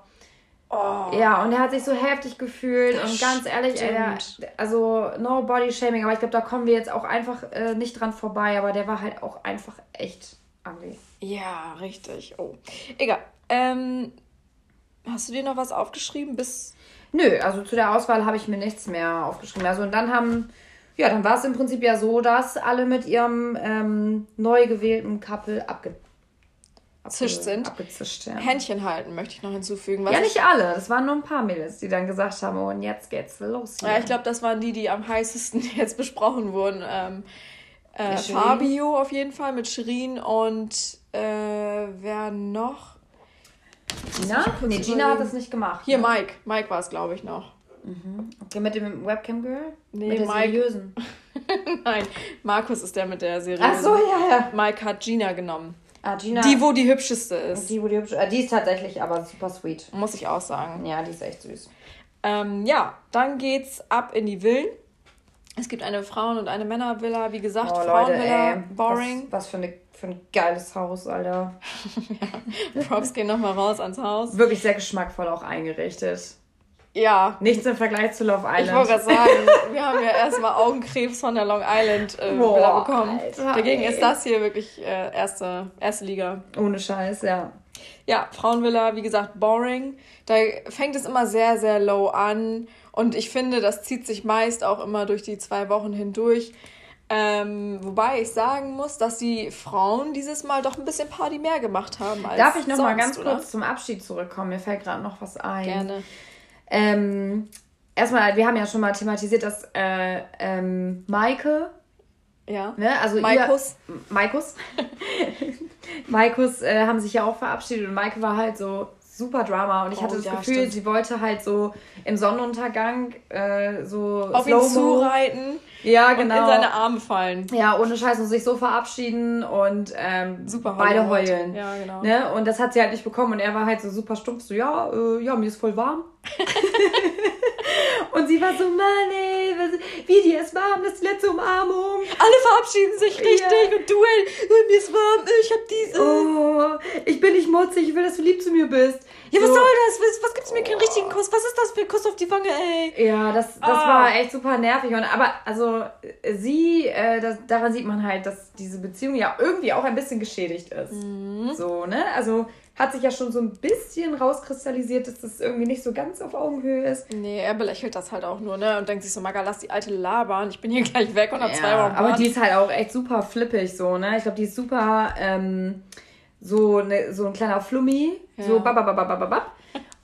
Oh. Ja, und er hat sich so heftig gefühlt und ganz ehrlich, ey, der, also no body shaming, aber ich glaube, da kommen wir jetzt auch einfach äh, nicht dran vorbei, aber der war halt auch einfach echt ugly. Ja, richtig. Oh. Egal. Ähm, hast du dir noch was aufgeschrieben bis. Nö, also zu der Auswahl habe ich mir nichts mehr aufgeschrieben. Also und dann haben, ja, dann war es im Prinzip ja so, dass alle mit ihrem ähm, neu gewählten Couple abge Zischt sind. Abgezischt, ja. Händchen halten, möchte ich noch hinzufügen. Was ja, ich- nicht alle. Das waren nur ein paar Mädels, die dann gesagt haben, oh, und jetzt geht's los hier. Ja, ich glaube, das waren die, die am heißesten jetzt besprochen wurden. Ähm, äh. Fabio auf jeden Fall mit Shirin und äh, wer noch? Gina? Nee, Gina hat das nicht gemacht. Hier, ne? Mike. Mike war es, glaube ich, noch. Okay, mit dem Webcam-Girl? Nee, mit der Mike. seriösen. Nein, Markus ist der mit der Serie. Ach so, ja, ja. Mike hat Gina genommen. Ah, Gina. Die, wo die hübscheste ist. die, wo die, hübsch- äh, die ist tatsächlich aber super sweet. Muss ich auch sagen. Ja, die ist echt süß. Ähm, ja, dann geht's ab in die Villen. Es gibt eine Frauen- und eine Männervilla. Wie gesagt, Oh, Leute, Frauenvilla, ey. boring. Was, was für, eine, für ein geiles Haus, Alter. Props gehen nochmal raus ans Haus. Wirklich sehr geschmackvoll auch eingerichtet. Ja, Nichts im Vergleich zu Love Island. ich wollte gerade sagen, wir haben ja erstmal Augenkrebs von der Long Island äh, Boah, Villa bekommen. Alter, Dagegen ey. ist das hier wirklich äh, erste, erste Liga. Ohne Scheiß, ja. Ja, Frauenvilla, wie gesagt, boring. Da fängt es immer sehr, sehr low an. Und ich finde, das zieht sich meist auch immer durch die zwei Wochen hindurch. Ähm, wobei ich sagen muss, dass die Frauen dieses Mal doch ein bisschen Party mehr gemacht haben als Darf ich noch mal sonst, ganz oder? kurz zum Abschied zurückkommen? Mir fällt gerade noch was ein. Gerne. Ähm, erstmal, wir haben ja schon mal thematisiert, dass äh, ähm, Maike, Ja. ne, also Maikus. ihr... Maikus. Maikus äh, haben sich ja auch verabschiedet und Maike war halt so super Drama und ich Oh, hatte das ja, Gefühl, stimmt. sie wollte halt so im Sonnenuntergang äh, so Auf ihn zureiten Ja, und genau. in seine Arme fallen. Ja, ohne Scheiß und sich so verabschieden und ähm, Super beide heulen. Ja, genau. Ne? Und das hat sie halt nicht bekommen und er war halt so super stumpf, so ja, äh, ja, mir ist voll warm. und sie war so, Mann, ey, was- wie dir ist warm, das ist die letzte Umarmung. Alle verabschieden sich richtig Ja. und du, ey, mir ist warm, ich hab diese. Oh, ich bin nicht mutzig, ich will, dass du lieb zu mir bist. Ja, was so. soll das? Was, was gibt's mir keinen richtigen Kuss? Was ist das für ein Kuss auf die Wange, ey? Ja, das, das Ah. war echt super nervig. Und aber also äh, sie, äh, das, daran sieht man halt, dass diese Beziehung ja irgendwie auch ein bisschen geschädigt ist. Mhm. So, ne? Also hat sich ja schon so ein bisschen rauskristallisiert, dass das irgendwie nicht so ganz auf Augenhöhe ist. Nee, er belächelt das halt auch nur, ne? Und denkt sich so, Maga, lass die alte labern. Ich bin hier gleich weg und hab zwei Ja, Wochen aber die ist halt auch echt super flippig, so, ne? Ich glaube, die ist super, ähm, so, ne, so ein kleiner Flummi, so Ja. babababababab.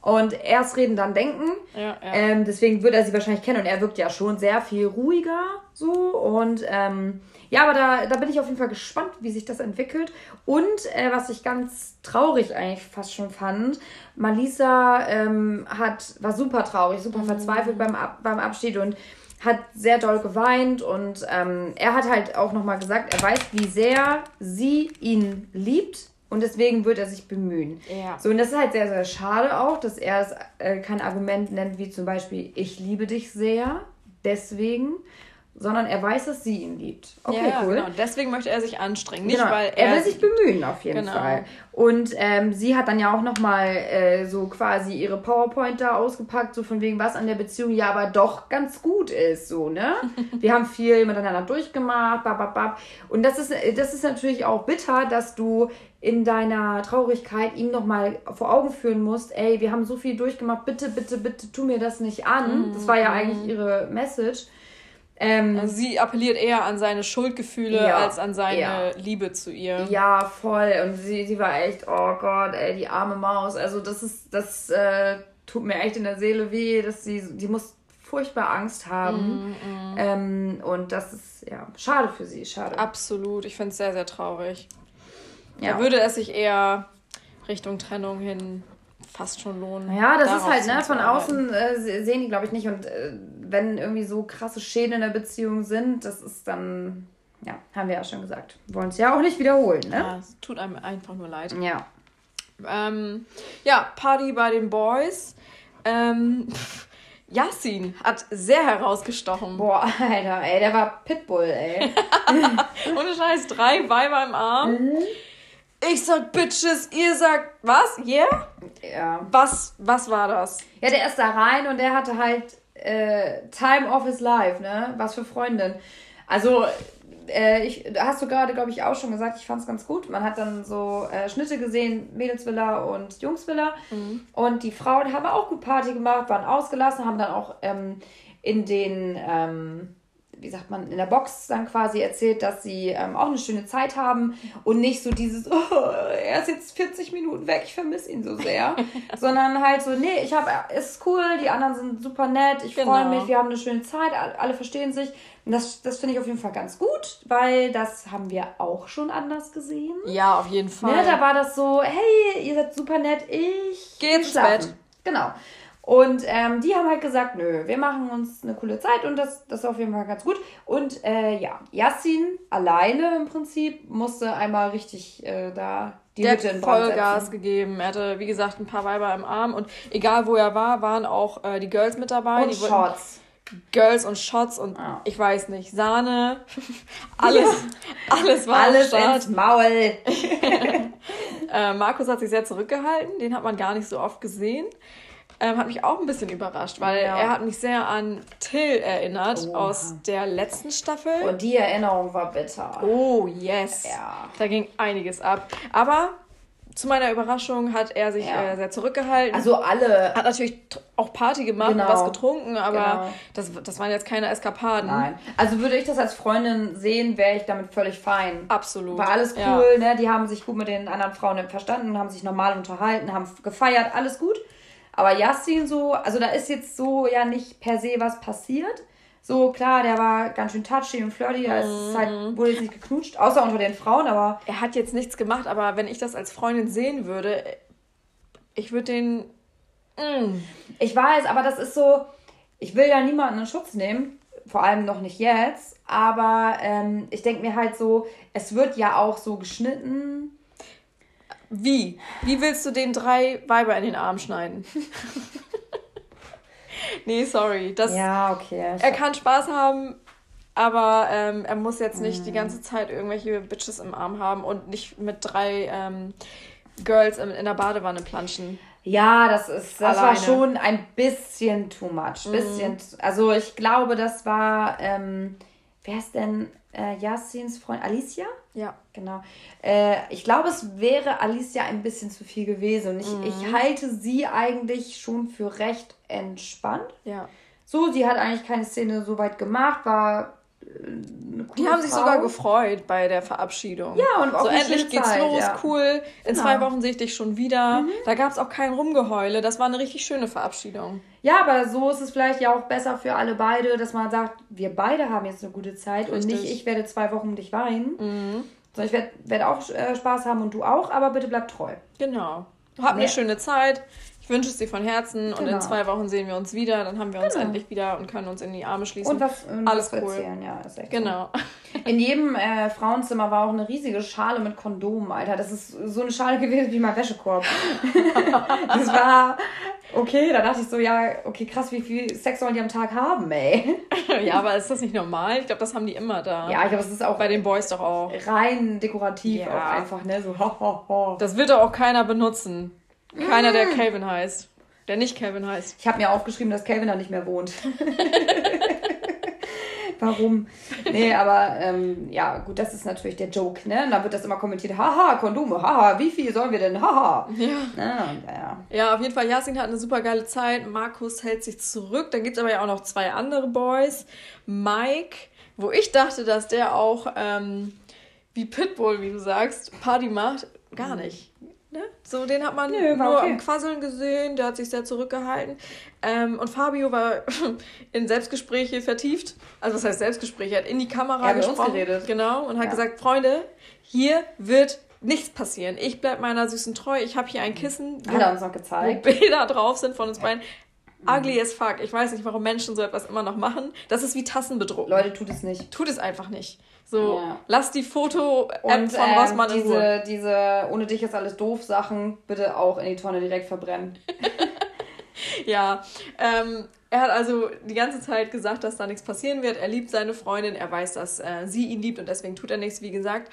Und erst reden, dann denken. Ja, ja. Ähm, deswegen wird er sie wahrscheinlich kennen und er wirkt ja schon sehr viel ruhiger so und ähm, ja, aber da, da bin ich auf jeden Fall gespannt, wie sich das entwickelt. Und äh, was ich ganz traurig eigentlich fast schon fand, Malisa ähm, hat, war super traurig, super verzweifelt beim, Ab, beim Abschied und hat sehr doll geweint und ähm, er hat halt auch nochmal gesagt, er weiß, wie sehr sie ihn liebt und deswegen wird er sich bemühen. Ja. So, und das ist halt sehr, sehr schade auch, dass er es äh, kein Argument nennt, wie zum Beispiel, ich liebe dich sehr, deswegen, sondern er weiß, dass sie ihn liebt. Okay, ja, cool. genau. Deswegen möchte er sich anstrengen. Nicht, Genau. weil er er. will sich bemühen auf jeden Genau. Fall. Und ähm, sie hat dann ja auch nochmal äh, so quasi ihre PowerPoint da ausgepackt, so von wegen, was an der Beziehung ja aber doch ganz gut ist, so, ne? Wir haben viel miteinander durchgemacht, bababab. Und das ist, das ist natürlich auch bitter, dass du in deiner Traurigkeit ihm nochmal vor Augen führen musst, ey, wir haben so viel durchgemacht, bitte, bitte, bitte tu mir das nicht an. Das war ja eigentlich ihre Message. Ähm, Also sie appelliert eher an seine Schuldgefühle Ja, als an seine ja. Liebe zu ihr. Ja, voll. Und sie, sie war echt, oh Gott, ey, die arme Maus. Also das ist, das äh, tut mir echt in der Seele weh, dass sie, die muss furchtbar Angst haben. Mm, Ähm, und das ist ja schade für sie, schade. Absolut. Ich finde es sehr, sehr traurig. Ja. Da würde es sich eher Richtung Trennung hin fast schon lohnen. Ja, das ist halt, ne, von außen äh, se- sehen die, glaube ich, nicht. Und äh, wenn irgendwie so krasse Schäden in der Beziehung sind, das ist dann, ja, haben wir ja schon gesagt. Wollen es ja auch nicht wiederholen, ne? Ja, es tut einem einfach nur leid. Ja. Ähm, ja, Party bei den Boys. Ähm, Yassin hat sehr herausgestochen. Boah, Alter, ey, der war Pitbull, ey. Ohne Scheiß, drei Weiber im Arm. Mhm. Ich sag Bitches, ihr sagt was? Yeah? ja. Was, was war das? Ja, der ist da rein und der hatte halt äh, Time of his life, ne? Was für Freundin. Also, äh, ich, da hast du gerade, glaube ich, auch schon gesagt, ich fand es ganz gut. Man hat dann so äh, Schnitte gesehen, Mädelsvilla und Jungsvilla. Und die Frauen haben auch gut Party gemacht, waren ausgelassen, haben dann auch ähm, in den, ähm, wie sagt man, in der Box dann quasi erzählt, dass sie ähm, auch eine schöne Zeit haben und nicht so dieses, oh, er ist jetzt 40 Minuten weg, ich vermisse ihn so sehr, sondern halt so, nee, ich habe, ist cool, die anderen sind super nett, ich freue Genau. mich, wir haben eine schöne Zeit, alle verstehen sich. Und das, das finde ich auf jeden Fall ganz gut, weil das haben wir auch schon anders gesehen. Ja, auf jeden Fall. Ne, da war das so, hey, ihr seid super nett, ich Geh geh ins. Bett. Genau. Und ähm, die haben halt gesagt, nö, wir machen uns eine coole Zeit und das, das ist auf jeden Fall ganz gut. Und äh, ja, Yassin alleine im Prinzip musste einmal richtig äh, da die der Hütte in Brand Vollgas setzen. gegeben. Er hatte, wie gesagt, ein paar Weiber im Arm und egal wo er war, waren auch äh, die Girls mit dabei. Und die Shorts. Girls und Shots und Ja. ich weiß nicht, Sahne, alles, alles war Alles ins Maul. Äh, Markus hat sich sehr zurückgehalten, den hat man gar nicht so oft gesehen. Ähm, hat mich auch ein bisschen überrascht, weil Ja. er hat mich sehr an Till erinnert Oha. aus der letzten Staffel. Und die Erinnerung war bitter. oh, yes. Ja. Da ging einiges ab. Aber zu meiner Überraschung hat er sich Ja. äh, sehr zurückgehalten. Also alle. hat natürlich auch Party gemacht Genau. und was getrunken, aber Genau. das, das waren jetzt keine Eskapaden. Nein. Also würde ich das als Freundin sehen, wäre ich damit völlig fein. Absolut. War alles Ja. cool, ne? Die haben sich gut mit den anderen Frauen verstanden, haben sich normal unterhalten, haben gefeiert, alles gut. Aber Yassin so, also da ist jetzt so ja nicht per se was passiert. So, klar, der war ganz schön touchy und flirty, da ist halt, wurde jetzt nicht geknutscht, außer unter den Frauen, aber Er hat jetzt nichts gemacht, aber wenn ich das als Freundin sehen würde, ich würde den. Mm, ich weiß, aber das ist so, ich will ja niemanden in Schutz nehmen, vor allem noch nicht jetzt, aber ähm, ich denke mir halt so, es wird ja auch so geschnitten. Wie? Wie willst du den drei Weiber in den Arm schneiden? nee, sorry. Das, Ja, okay. Er kann Spaß haben, aber ähm, er muss jetzt nicht Mhm. die ganze Zeit irgendwelche Bitches im Arm haben und nicht mit drei ähm, Girls in, in der Badewanne planschen. Ja, das ist, das war Alleine. Mhm. schon ein bisschen too much. Bisschen, also ich glaube, das war, ähm, wer ist denn äh, Yassins Freund? Alicia? Ja. Genau. Äh, ich glaube, es wäre Alicia ein bisschen zu viel gewesen. Und ich, Mhm. ich halte sie eigentlich schon für recht entspannt. Ja. So, sie hat eigentlich keine Szene so weit gemacht, war Die haben sich Frau. sogar gefreut bei der Verabschiedung. Ja, und auch so eine endlich geht's Zeit, los, ja. cool. In Genau. Mhm. zwei Wochen sehe ich dich schon wieder. Da gab es auch kein Rumgeheule. Das war eine richtig schöne Verabschiedung. Ja, aber so ist es vielleicht ja auch besser für alle beide, dass man sagt, wir beide haben jetzt eine gute Zeit und Richtig. nicht ich werde zwei Wochen um dich weinen. Sondern ich werde werd auch äh, Spaß haben und du auch, aber bitte bleib treu. Genau. Eine Nee. schöne Zeit. Ich wünsche es dir von Herzen. Und Genau. in zwei Wochen sehen wir uns wieder. Dann haben wir uns Genau. endlich wieder und können uns in die Arme schließen. Und was, und Alles was cool. erzählen, ja, ist echt Genau. so. In jedem äh, Frauenzimmer war auch eine riesige Schale mit Kondomen, Alter. Das ist so eine Schale gewesen wie mein Wäschekorb. das war okay, da dachte ich so, ja, okay, krass, wie viel Sex sollen die am Tag haben, ey? ja, aber ist das nicht normal? Ich glaube, das haben die immer da. Ja, ich glaube, es ist auch Bei den Boys doch auch. rein dekorativ Ja. auch einfach, ne? So, ho, ho, ho. Das wird doch auch keiner benutzen. Keiner, der Calvin heißt. Der nicht Calvin heißt. Ich habe mir aufgeschrieben, dass Calvin da nicht mehr wohnt. Warum? Nee, aber ähm, ja, gut, das ist natürlich der Joke, ne? Und da wird das immer kommentiert, haha, Kondome, haha, wie viel sollen wir denn, haha. Ja. Ja, ja. Ja, auf jeden Fall, Yasin hat eine super geile Zeit. Markus hält sich zurück. Dann gibt es aber ja auch noch zwei andere Boys. Mike, wo ich dachte, dass der auch ähm, wie Pitbull, wie du sagst, Party macht. Gar nicht. So, den hat man Nö, nur okay. am Quasseln gesehen, der hat sich sehr zurückgehalten. Ähm, und Fabio war in Selbstgespräche vertieft. Also was heißt Selbstgespräche? Er hat in die Kamera ja, gesprochen. geredet. Genau, und hat ja. gesagt, Freunde, hier wird nichts passieren. Ich bleib meiner Süßen treu. Ich habe hier ein Kissen, hat er uns noch gezeigt. wo Bilder drauf sind von uns beiden. Ugly as fuck. Ich weiß nicht, warum Menschen so etwas immer noch machen. Das ist wie Tassen bedrucken. Leute, tut es nicht. Tut es einfach nicht. So, ja. lass die Foto-App von ähm, Rossmann diese, in Ruhe. Diese, ohne dich ist alles doof Sachen, bitte auch in die Tonne direkt verbrennen. ja, ähm, er hat also die ganze Zeit gesagt, dass da nichts passieren wird. Er liebt seine Freundin, er weiß, dass äh, sie ihn liebt und deswegen tut er nichts, wie gesagt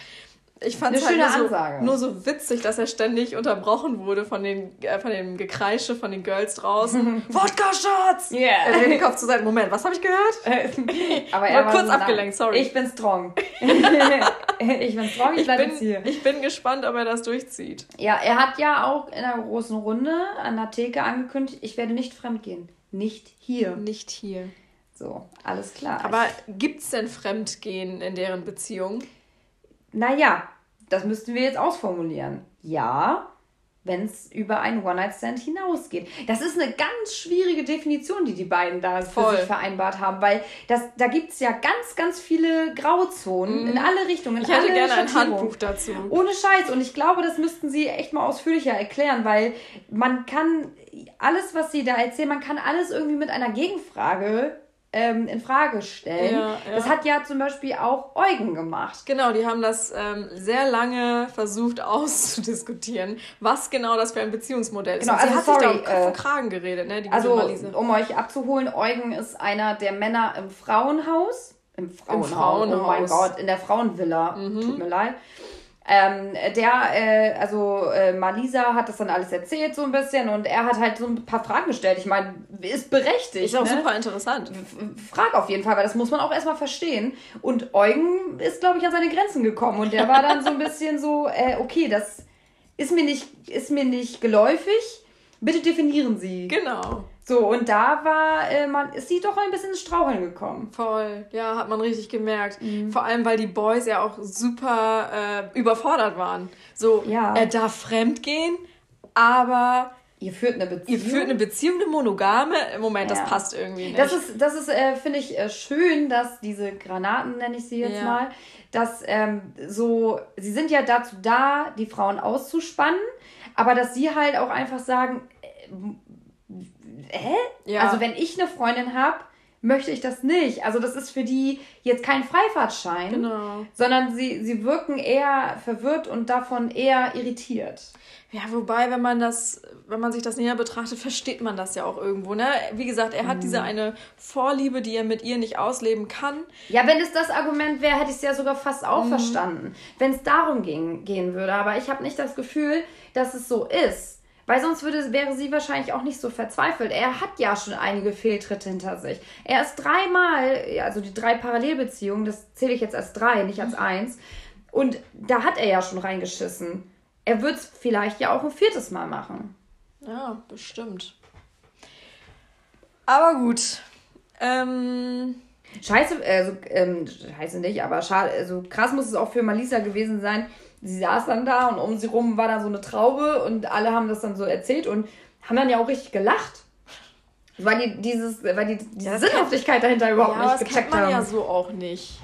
ich fand es halt nur so, nur so, witzig, dass er ständig unterbrochen wurde von, den, äh, von dem Gekreische von den Girls draußen. Wodka-Shots! Yeah. Er den Kopf zu seinem Moment. Was habe ich gehört? Aber er war kurz abgelenkt, sorry. Ich bin strong. ich bin strong, ich, ich bleibe jetzt hier. Ich bin gespannt, ob er das durchzieht. Ja, er hat ja auch in einer großen Runde an der Theke angekündigt, ich werde nicht fremd gehen. Nicht hier. Nicht hier. So, alles klar. Aber gibt es denn Fremdgehen in deren Beziehung? Naja, das müssten wir jetzt ausformulieren. Ja, wenn es über einen One-Night-Stand hinausgeht. Das ist eine ganz schwierige Definition, die die beiden da Voll. für sich vereinbart haben, weil das, da gibt es ja ganz, ganz viele Grauzonen mhm. in alle Richtungen. In ich hätte gerne ein Handbuch dazu. Ohne Scheiß. Und ich glaube, das müssten sie echt mal ausführlicher erklären, weil man kann alles, was sie da erzählen, man kann alles irgendwie mit einer Gegenfrage ähm, in Frage stellen. Ja, ja. Das hat ja zum Beispiel auch Eugen gemacht. Genau, die haben das ähm, sehr lange versucht auszudiskutieren, was genau das für ein Beziehungsmodell ist. Genau, also, sie hat sorry, sich da um Kopf äh, Kragen geredet, ne? Die also, um euch abzuholen, Eugen ist einer der Männer im Frauenhaus. Im Frauenhaus. Im Frauenhaus. Oh mein Gott, in der Frauenvilla. Mhm. Tut mir leid. Ähm, der, äh, also äh, Malisa hat das dann alles erzählt so ein bisschen und er hat halt so ein paar Fragen gestellt. Ich meine, ist berechtigt. Ist auch ne? super interessant. Frag auf jeden Fall, weil das muss man auch erstmal verstehen. Und Eugen ist, glaube ich, an seine Grenzen gekommen und der war dann so ein bisschen so, äh, okay, das ist mir nicht, ist mir nicht geläufig. Bitte definieren Sie. Genau. So, und da war, äh, man, ist sie doch ein bisschen ins Straucheln gekommen. Voll, ja, hat man richtig gemerkt. Mhm. Vor allem, weil die Boys ja auch super äh, überfordert waren. So, ja. er darf fremd gehen, aber Ihr führt eine Beziehung. Ihr führt eine Beziehung, eine monogame. Moment, ja. das passt irgendwie nicht. Das ist, das ist äh, finde ich, äh, schön, dass diese Granaten, nenne ich sie jetzt ja. mal, dass ähm, so, sie sind ja dazu da, die Frauen auszuspannen, aber dass sie halt auch einfach sagen, äh, hä? Ja. Also wenn ich eine Freundin habe, möchte ich das nicht. Also das ist für die jetzt kein Freifahrtschein, genau. sondern sie, sie wirken eher verwirrt und davon eher irritiert. Ja, wobei, wenn man das, wenn man sich das näher betrachtet, versteht man das ja auch irgendwo, ne? Wie gesagt, er hat mhm. diese eine Vorliebe, die er mit ihr nicht ausleben kann. Ja, wenn es das Argument wäre, hätte ich es ja sogar fast auch mhm. verstanden. Wenn es darum ging, gehen würde. Aber ich habe nicht das Gefühl, dass es so ist. Weil sonst würde, wäre sie wahrscheinlich auch nicht so verzweifelt. Er hat ja schon einige Fehltritte hinter sich. Er ist dreimal, also die drei Parallelbeziehungen, das zähle ich jetzt als drei, nicht als eins. Und da hat er ja schon reingeschissen. Er wird es vielleicht ja auch ein viertes Mal machen. Ja, bestimmt. Aber gut. Ähm. Scheiße, also, ähm, scheiße nicht, aber schade, also krass muss es auch für Malisa gewesen sein, sie saß dann da und um sie rum war da so eine Traube und alle haben das dann so erzählt und haben dann ja auch richtig gelacht. Weil die dieses, weil die diese ja, Sinnhaftigkeit dahinter überhaupt ja, nicht gecheckt haben. Das ja so auch nicht.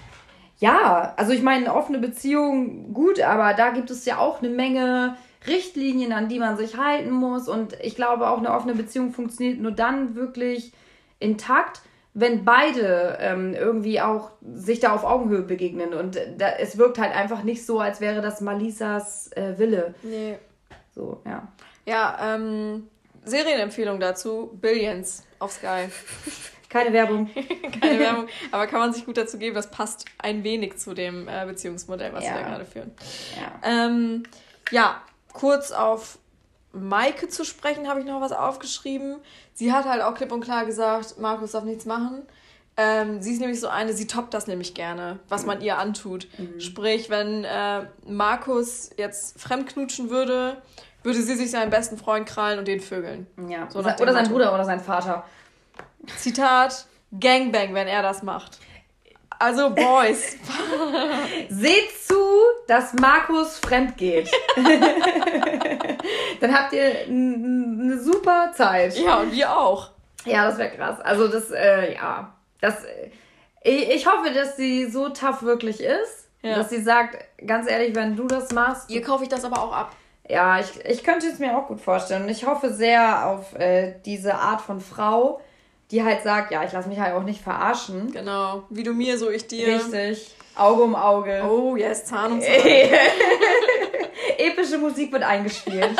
Ja, also ich meine, offene Beziehung, gut, aber da gibt es ja auch eine Menge Richtlinien, an die man sich halten muss. Und ich glaube, auch eine offene Beziehung funktioniert nur dann wirklich intakt, wenn beide ähm, irgendwie auch sich da auf Augenhöhe begegnen. Und da, es wirkt halt einfach nicht so, als wäre das Malisas äh, Wille. Nee. So, ja. Ja, ähm, Serienempfehlung dazu: Billions auf Sky. Keine Werbung. Keine Werbung. Aber kann man sich gut dazu geben, das passt ein wenig zu dem äh, Beziehungsmodell, was ja. wir da gerade führen. Ja. Ähm, ja, kurz auf Maike zu sprechen, habe ich noch was aufgeschrieben. Sie hat halt auch klipp und klar gesagt, Markus darf nichts machen. Ähm, sie ist nämlich so eine, sie toppt das nämlich gerne, was man ihr antut. Mhm. Sprich, wenn äh, Markus jetzt fremdknutschen würde, würde sie sich seinen besten Freund krallen und den vögeln. Ja. So oder, oder sein Bruder oder sein Vater. Zitat, Gangbang, wenn er das macht. Also, Boys. Seht zu, dass Markus fremd geht. Dann habt ihr eine super Zeit. Ja, und wir auch. Ja, das wäre krass. Also das, äh, ja, das, äh, ich, ich hoffe, dass sie so tough wirklich ist, ja. dass sie sagt, ganz ehrlich, wenn du das machst. Ihr kaufe ich das aber auch ab. Ja, ich, ich könnte es mir auch gut vorstellen. Und ich hoffe sehr auf äh, diese Art von Frau, die halt sagt, ja, ich lasse mich halt auch nicht verarschen. Genau, wie du mir, so ich dir. Richtig. Auge um Auge. Oh, yes, Zahn um Zahn. Epische Musik wird eingespielt.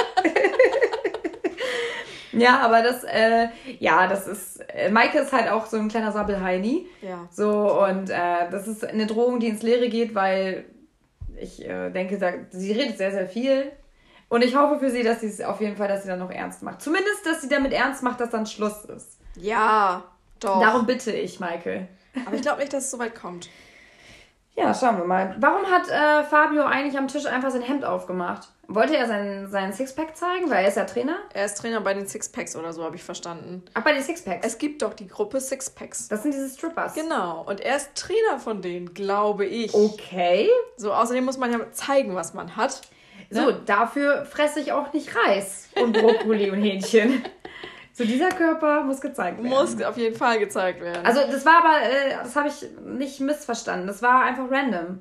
ja, aber das, äh, ja, das ist, äh, Maike ist halt auch so ein kleiner Sabbelheini. Ja. So, und äh, das ist eine Drohung, die ins Leere geht, weil ich äh, denke, da, sie redet sehr, sehr viel. Und ich hoffe für sie, dass sie es auf jeden Fall, dass sie dann noch ernst macht. Zumindest, dass sie damit ernst macht, dass dann Schluss ist. Ja, doch. Darum bitte ich, Maike. Aber ich glaube nicht, dass es so weit kommt. Ja, schauen wir mal. Warum hat äh, Fabio eigentlich am Tisch einfach sein Hemd aufgemacht? Wollte er seinen, seinen Sixpack zeigen? Weil er ist ja Trainer? Er ist Trainer bei den Sixpacks oder so, habe ich verstanden. Ach, bei den Sixpacks? Es gibt doch die Gruppe Sixpacks. Das sind diese Strippers. Genau. Und er ist Trainer von denen, glaube ich. Okay. So, außerdem muss man ja zeigen, was man hat. Ne? So, dafür fresse ich auch nicht Reis und Brokkoli und Hähnchen. So, dieser Körper muss gezeigt werden. Muss auf jeden Fall gezeigt werden. Also, das war aber, äh, das habe ich nicht missverstanden. Das war einfach random.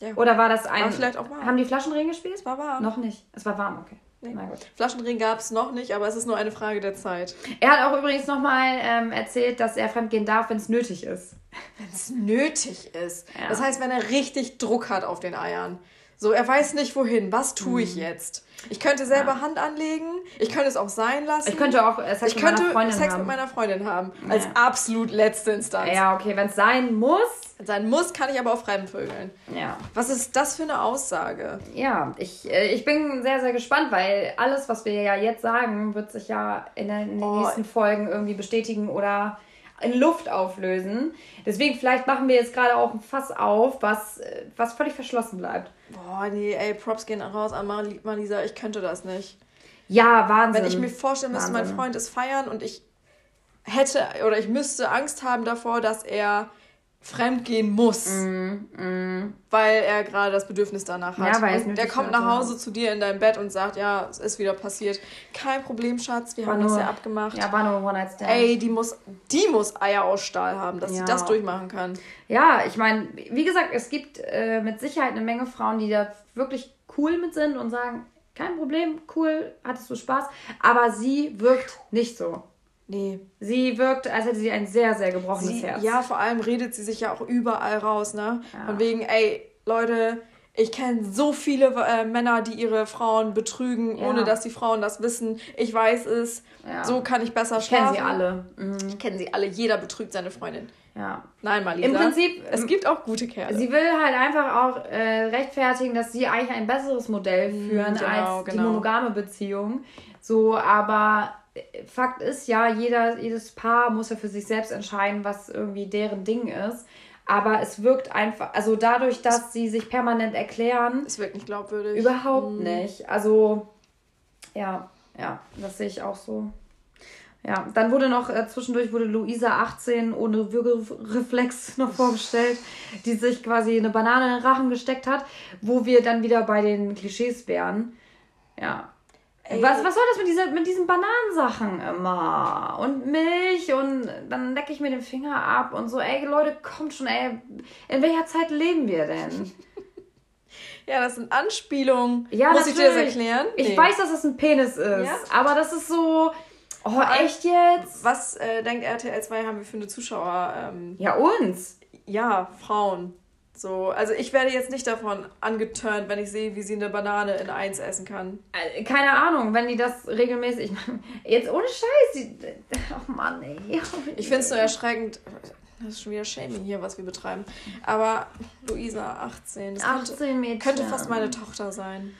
Ja. Oder war das ein. War vielleicht auch warm. Haben die Flaschenregen gespielt? Es war warm. Noch nicht. Es war warm, okay. Nee. Flaschenring gab es noch nicht, aber es ist nur eine Frage der Zeit. Er hat auch übrigens nochmal ähm, erzählt, dass er fremdgehen darf, wenn es nötig ist. Wenn es nötig ist. Ja. Das heißt, wenn er richtig Druck hat auf den Eiern. So, er weiß nicht wohin. Was tue ich mhm. jetzt? Ich könnte selber ja. Hand anlegen. Ich könnte es auch sein lassen. Ich könnte auch Sex ich mit meiner Freundin Sex haben. mit meiner Freundin haben. Als ja. absolut letzte Instanz. Ja, okay, wenn es sein muss. Sein muss, kann ich aber auch fremdvögeln. Ja. Was ist das für eine Aussage? Ja, ich, äh, ich bin sehr, sehr gespannt, weil alles, was wir ja jetzt sagen, wird sich ja in den, in den oh. nächsten Folgen irgendwie bestätigen oder in Luft auflösen. Deswegen, vielleicht machen wir jetzt gerade auch ein Fass auf, was, was völlig verschlossen bleibt. Boah, nee, ey, Props gehen raus an Marisa, ich könnte das nicht. Ja, Wahnsinn. Wenn ich mir vorstellen müsste, mein Freund ist feiern und ich hätte oder ich müsste Angst haben davor, dass er fremdgehen muss, mm, mm. weil er gerade das Bedürfnis danach hat. Ja, weil und der kommt nach Hause zu dir in dein Bett und sagt, ja, es ist wieder passiert. Kein Problem, Schatz, wir war haben nur, das ja abgemacht. Ja, war nur One Night Stand. Ey, die muss, die muss Eier aus Stahl haben, dass ja. sie das durchmachen kann. Ja, ich meine, wie gesagt, es gibt äh, mit Sicherheit eine Menge Frauen, die da wirklich cool mit sind und sagen, kein Problem, cool, hattest du Spaß, aber sie wirkt nicht so. Nee. Sie wirkt, als hätte sie ein sehr, sehr gebrochenes sie, Herz. Ja, vor allem redet sie sich ja auch überall raus, ne? Ja. Von wegen, ey, Leute, ich kenne so viele äh, Männer, die ihre Frauen betrügen, ja. ohne dass die Frauen das wissen. Ich weiß es. Ja. So kann ich besser ich schlafen. Ich kenne sie alle. Mhm. Ich kenne sie alle. Jeder betrügt seine Freundin. Ja. Nein, Malisa. Im Prinzip, es gibt auch gute Kerle. Sie will halt einfach auch äh, rechtfertigen, dass sie eigentlich ein besseres Modell führen genau, als genau. die monogame Beziehung. So, aber Fakt ist ja, jeder, jedes Paar muss ja für sich selbst entscheiden, was irgendwie deren Ding ist. Aber es wirkt einfach, also dadurch, dass sie sich permanent erklären. Es wirkt nicht glaubwürdig. Überhaupt mhm. nicht. Also, ja, ja, das sehe ich auch so. Ja, dann wurde noch, äh, zwischendurch wurde Luisa 18 ohne Würgereflex noch vorgestellt, die sich quasi eine Banane in den Rachen gesteckt hat, wo wir dann wieder bei den Klischees wären. Ja, Ey, was, was soll das mit, dieser, mit diesen Bananensachen immer? Und Milch und dann lecke ich mir den Finger ab und so, ey Leute, kommt schon, ey, in welcher Zeit leben wir denn? ja, das sind Anspielungen. Ja, Muss natürlich. ich dir das erklären? Ich nee. weiß, dass es das ein Penis ist, ja? aber das ist so, oh, echt jetzt? Was äh, denkt RTL 2 haben wir für eine Zuschauer? Ähm, ja, uns. Ja, Frauen. So, also ich werde jetzt nicht davon angeturnt, wenn ich sehe, wie sie eine Banane in eins essen kann. Äh, keine Ahnung, wenn die das regelmäßig. Jetzt ohne Scheiß. Die, oh Mann, ey. Ich finde es so erschreckend. Das ist schon wieder Shaming hier, was wir betreiben. Aber Luisa, 18. Das 18 könnte, Mädchen. könnte fast meine Tochter sein.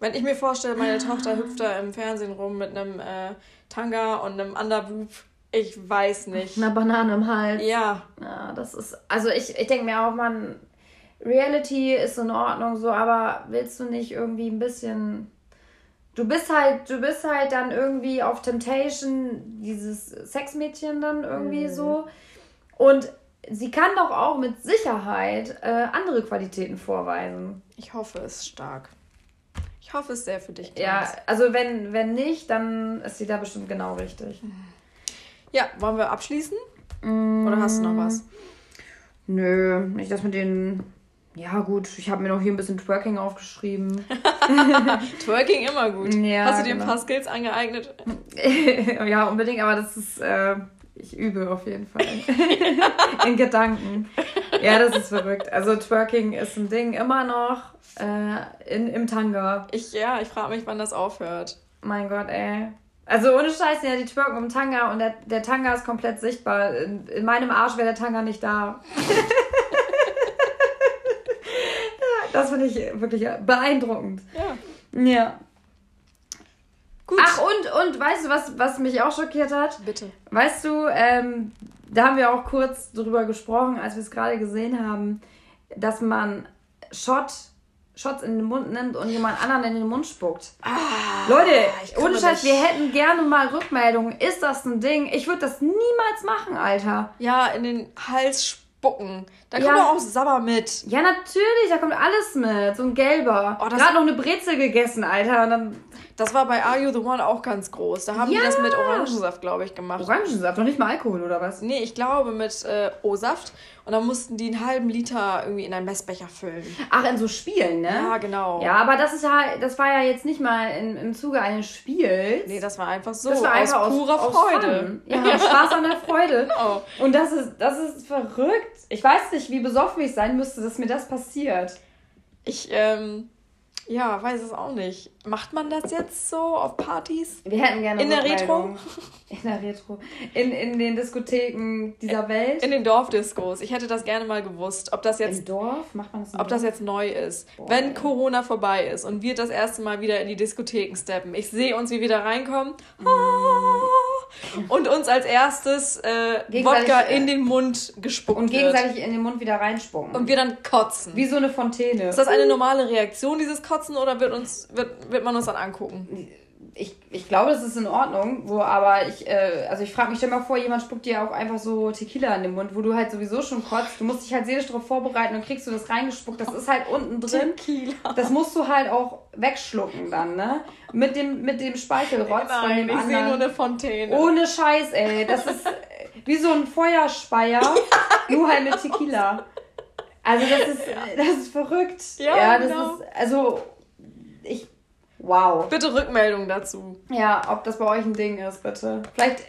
Wenn ich mir vorstelle, meine Tochter hüpft da im Fernsehen rum mit einem äh, Tanga und einem Underboob ich weiß nicht. Eine Banane im Hals. Ja. Ja, das ist. Also ich, ich denke mir auch, man, Reality ist in Ordnung so, aber willst du nicht irgendwie ein bisschen. Du bist halt, du bist halt dann irgendwie auf Temptation, dieses Sexmädchen dann irgendwie mhm. so. Und sie kann doch auch mit Sicherheit äh, andere Qualitäten vorweisen. Ich hoffe es stark. Ich hoffe es sehr für dich. Ja, Clemens. also wenn, wenn nicht, dann ist sie da bestimmt genau richtig. Ja, wollen wir abschließen? Oder hast du noch was? Nö, nicht das mit den. Ja, gut, ich habe mir noch hier ein bisschen Twerking aufgeschrieben. Twerking immer gut. Ja, Hast du dir ein genau. paar Skills angeeignet? ja, unbedingt, aber das ist. Äh, ich übe auf jeden Fall. In Gedanken. Ja, das ist verrückt. Also, Twerking ist ein Ding immer noch äh, in, im Tanga. Ich, ja, ich frage mich, wann das aufhört. Mein Gott, ey. Also ohne Scheiß, ja, die twerken um Tanga und der, der Tanga ist komplett sichtbar. In, in meinem Arsch wäre der Tanga nicht da. das finde ich wirklich beeindruckend. Ja. Ja. Gut. Ach, und, und weißt du, was, was mich auch schockiert hat? Bitte. Weißt du, ähm, da haben wir auch kurz drüber gesprochen, als wir es gerade gesehen haben, dass man Shot, Shots in den Mund nimmt und jemand anderen in den Mund spuckt. Leute, Ah, komme ohne Scheiß, wir hätten gerne mal Rückmeldungen. Ist das ein Ding? Ich würde das niemals machen, Alter. Ja, in den Hals spucken. Da Ja. kommt doch auch Sabber mit. Ja, natürlich, da kommt alles mit. So ein gelber. Oh, Gerade noch eine Brezel gegessen, Alter. Und dann Das war bei Are You the One auch ganz groß. Da haben Ja. die das mit Orangensaft, glaube ich, gemacht. Orangensaft, doch nicht mal Alkohol, oder was? Nee, ich glaube mit äh, O-Saft. Und dann mussten die einen halben Liter irgendwie in einen Messbecher füllen. Ach, in so Spielen, ne? Ja, genau. Ja, aber das ist ja, das war ja jetzt nicht mal in, im Zuge eines Spiels. Nee, das war einfach so. das war einfach aus aus purer aus Freude. Fun. Ja, Spaß an der Freude. Genau. Und das ist, das ist verrückt. Ich weiß nicht, wie besoffen ich sein müsste, dass mir das passiert. Ich, ähm, ja, weiß es auch nicht. Macht man das jetzt so auf Partys? Wir hätten gerne In der Rückmeldung. In der Retro. In, in den Diskotheken dieser Welt. In den Dorfdiscos. Ich hätte das gerne mal gewusst, ob das jetzt Im Dorf? Macht man das ob das Dorf? jetzt neu ist. Boah, Wenn ey. Corona vorbei ist und wir das erste Mal wieder in die Diskotheken steppen. Ich sehe uns, wie wir da reinkommen. Ah, Und uns als erstes äh, Wodka äh, in den Mund gespuckt Und wird. gegenseitig in den Mund wieder reinspucken. Und wir dann kotzen. Wie so eine Fontäne. ist das eine normale Reaktion, dieses Kotzen, oder wird, uns, wird, wird man uns dann angucken? Ich, ich glaube, das ist in Ordnung, wo aber ich, äh, also ich frage mich, stell mal vor, jemand spuckt dir auch einfach so Tequila in den Mund, wo du halt sowieso schon kotzt. Du musst dich halt seelisch darauf vorbereiten und kriegst du das reingespuckt. Das ist halt unten drin. Tequila. Das musst du halt auch wegschlucken dann, ne? Mit dem, mit dem Speichelrotz von Nein, dem ich sehe nur eine Fontäne. Ohne Scheiß, ey. Das ist wie so ein Feuerspeier, nur halt mit Tequila. Also das ist, das ist verrückt. Ja, das genau. ist, also ich, wow. Bitte Rückmeldung dazu. Ja, ob das bei euch ein Ding ist, bitte. Vielleicht,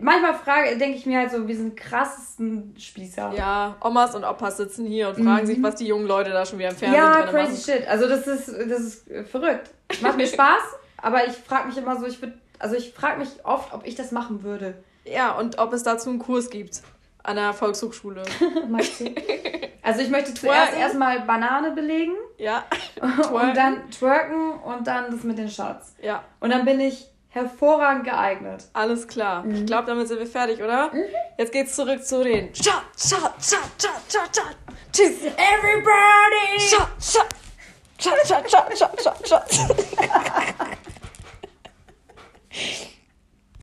manchmal frage, denke ich mir halt so, wir sind krassesten Spießer. Ja, Omas und Opas sitzen hier und fragen sich, was die jungen Leute da schon wieder im Fernsehen Mhm. Ja, crazy machen. shit. Also das ist, das ist äh, verrückt. Macht mir Spaß, aber ich frage mich immer so, ich würde, also ich frage mich oft, ob ich das machen würde. Ja, und ob es dazu einen Kurs gibt an der Volkshochschule. Also ich möchte zuerst erstmal Banane belegen ja. und dann twerken und dann das mit den Shots. Ja. Und dann bin ich hervorragend geeignet. Alles klar. Mhm. Ich glaube, damit sind wir fertig, oder? Mhm. Jetzt geht's zurück zu den Shots, Shots, Shots, Shots, Shots, Shots. Tschüss. Everybody! Shots, Shots, Shots, Shots, Shots, Shots, Shots, Shot.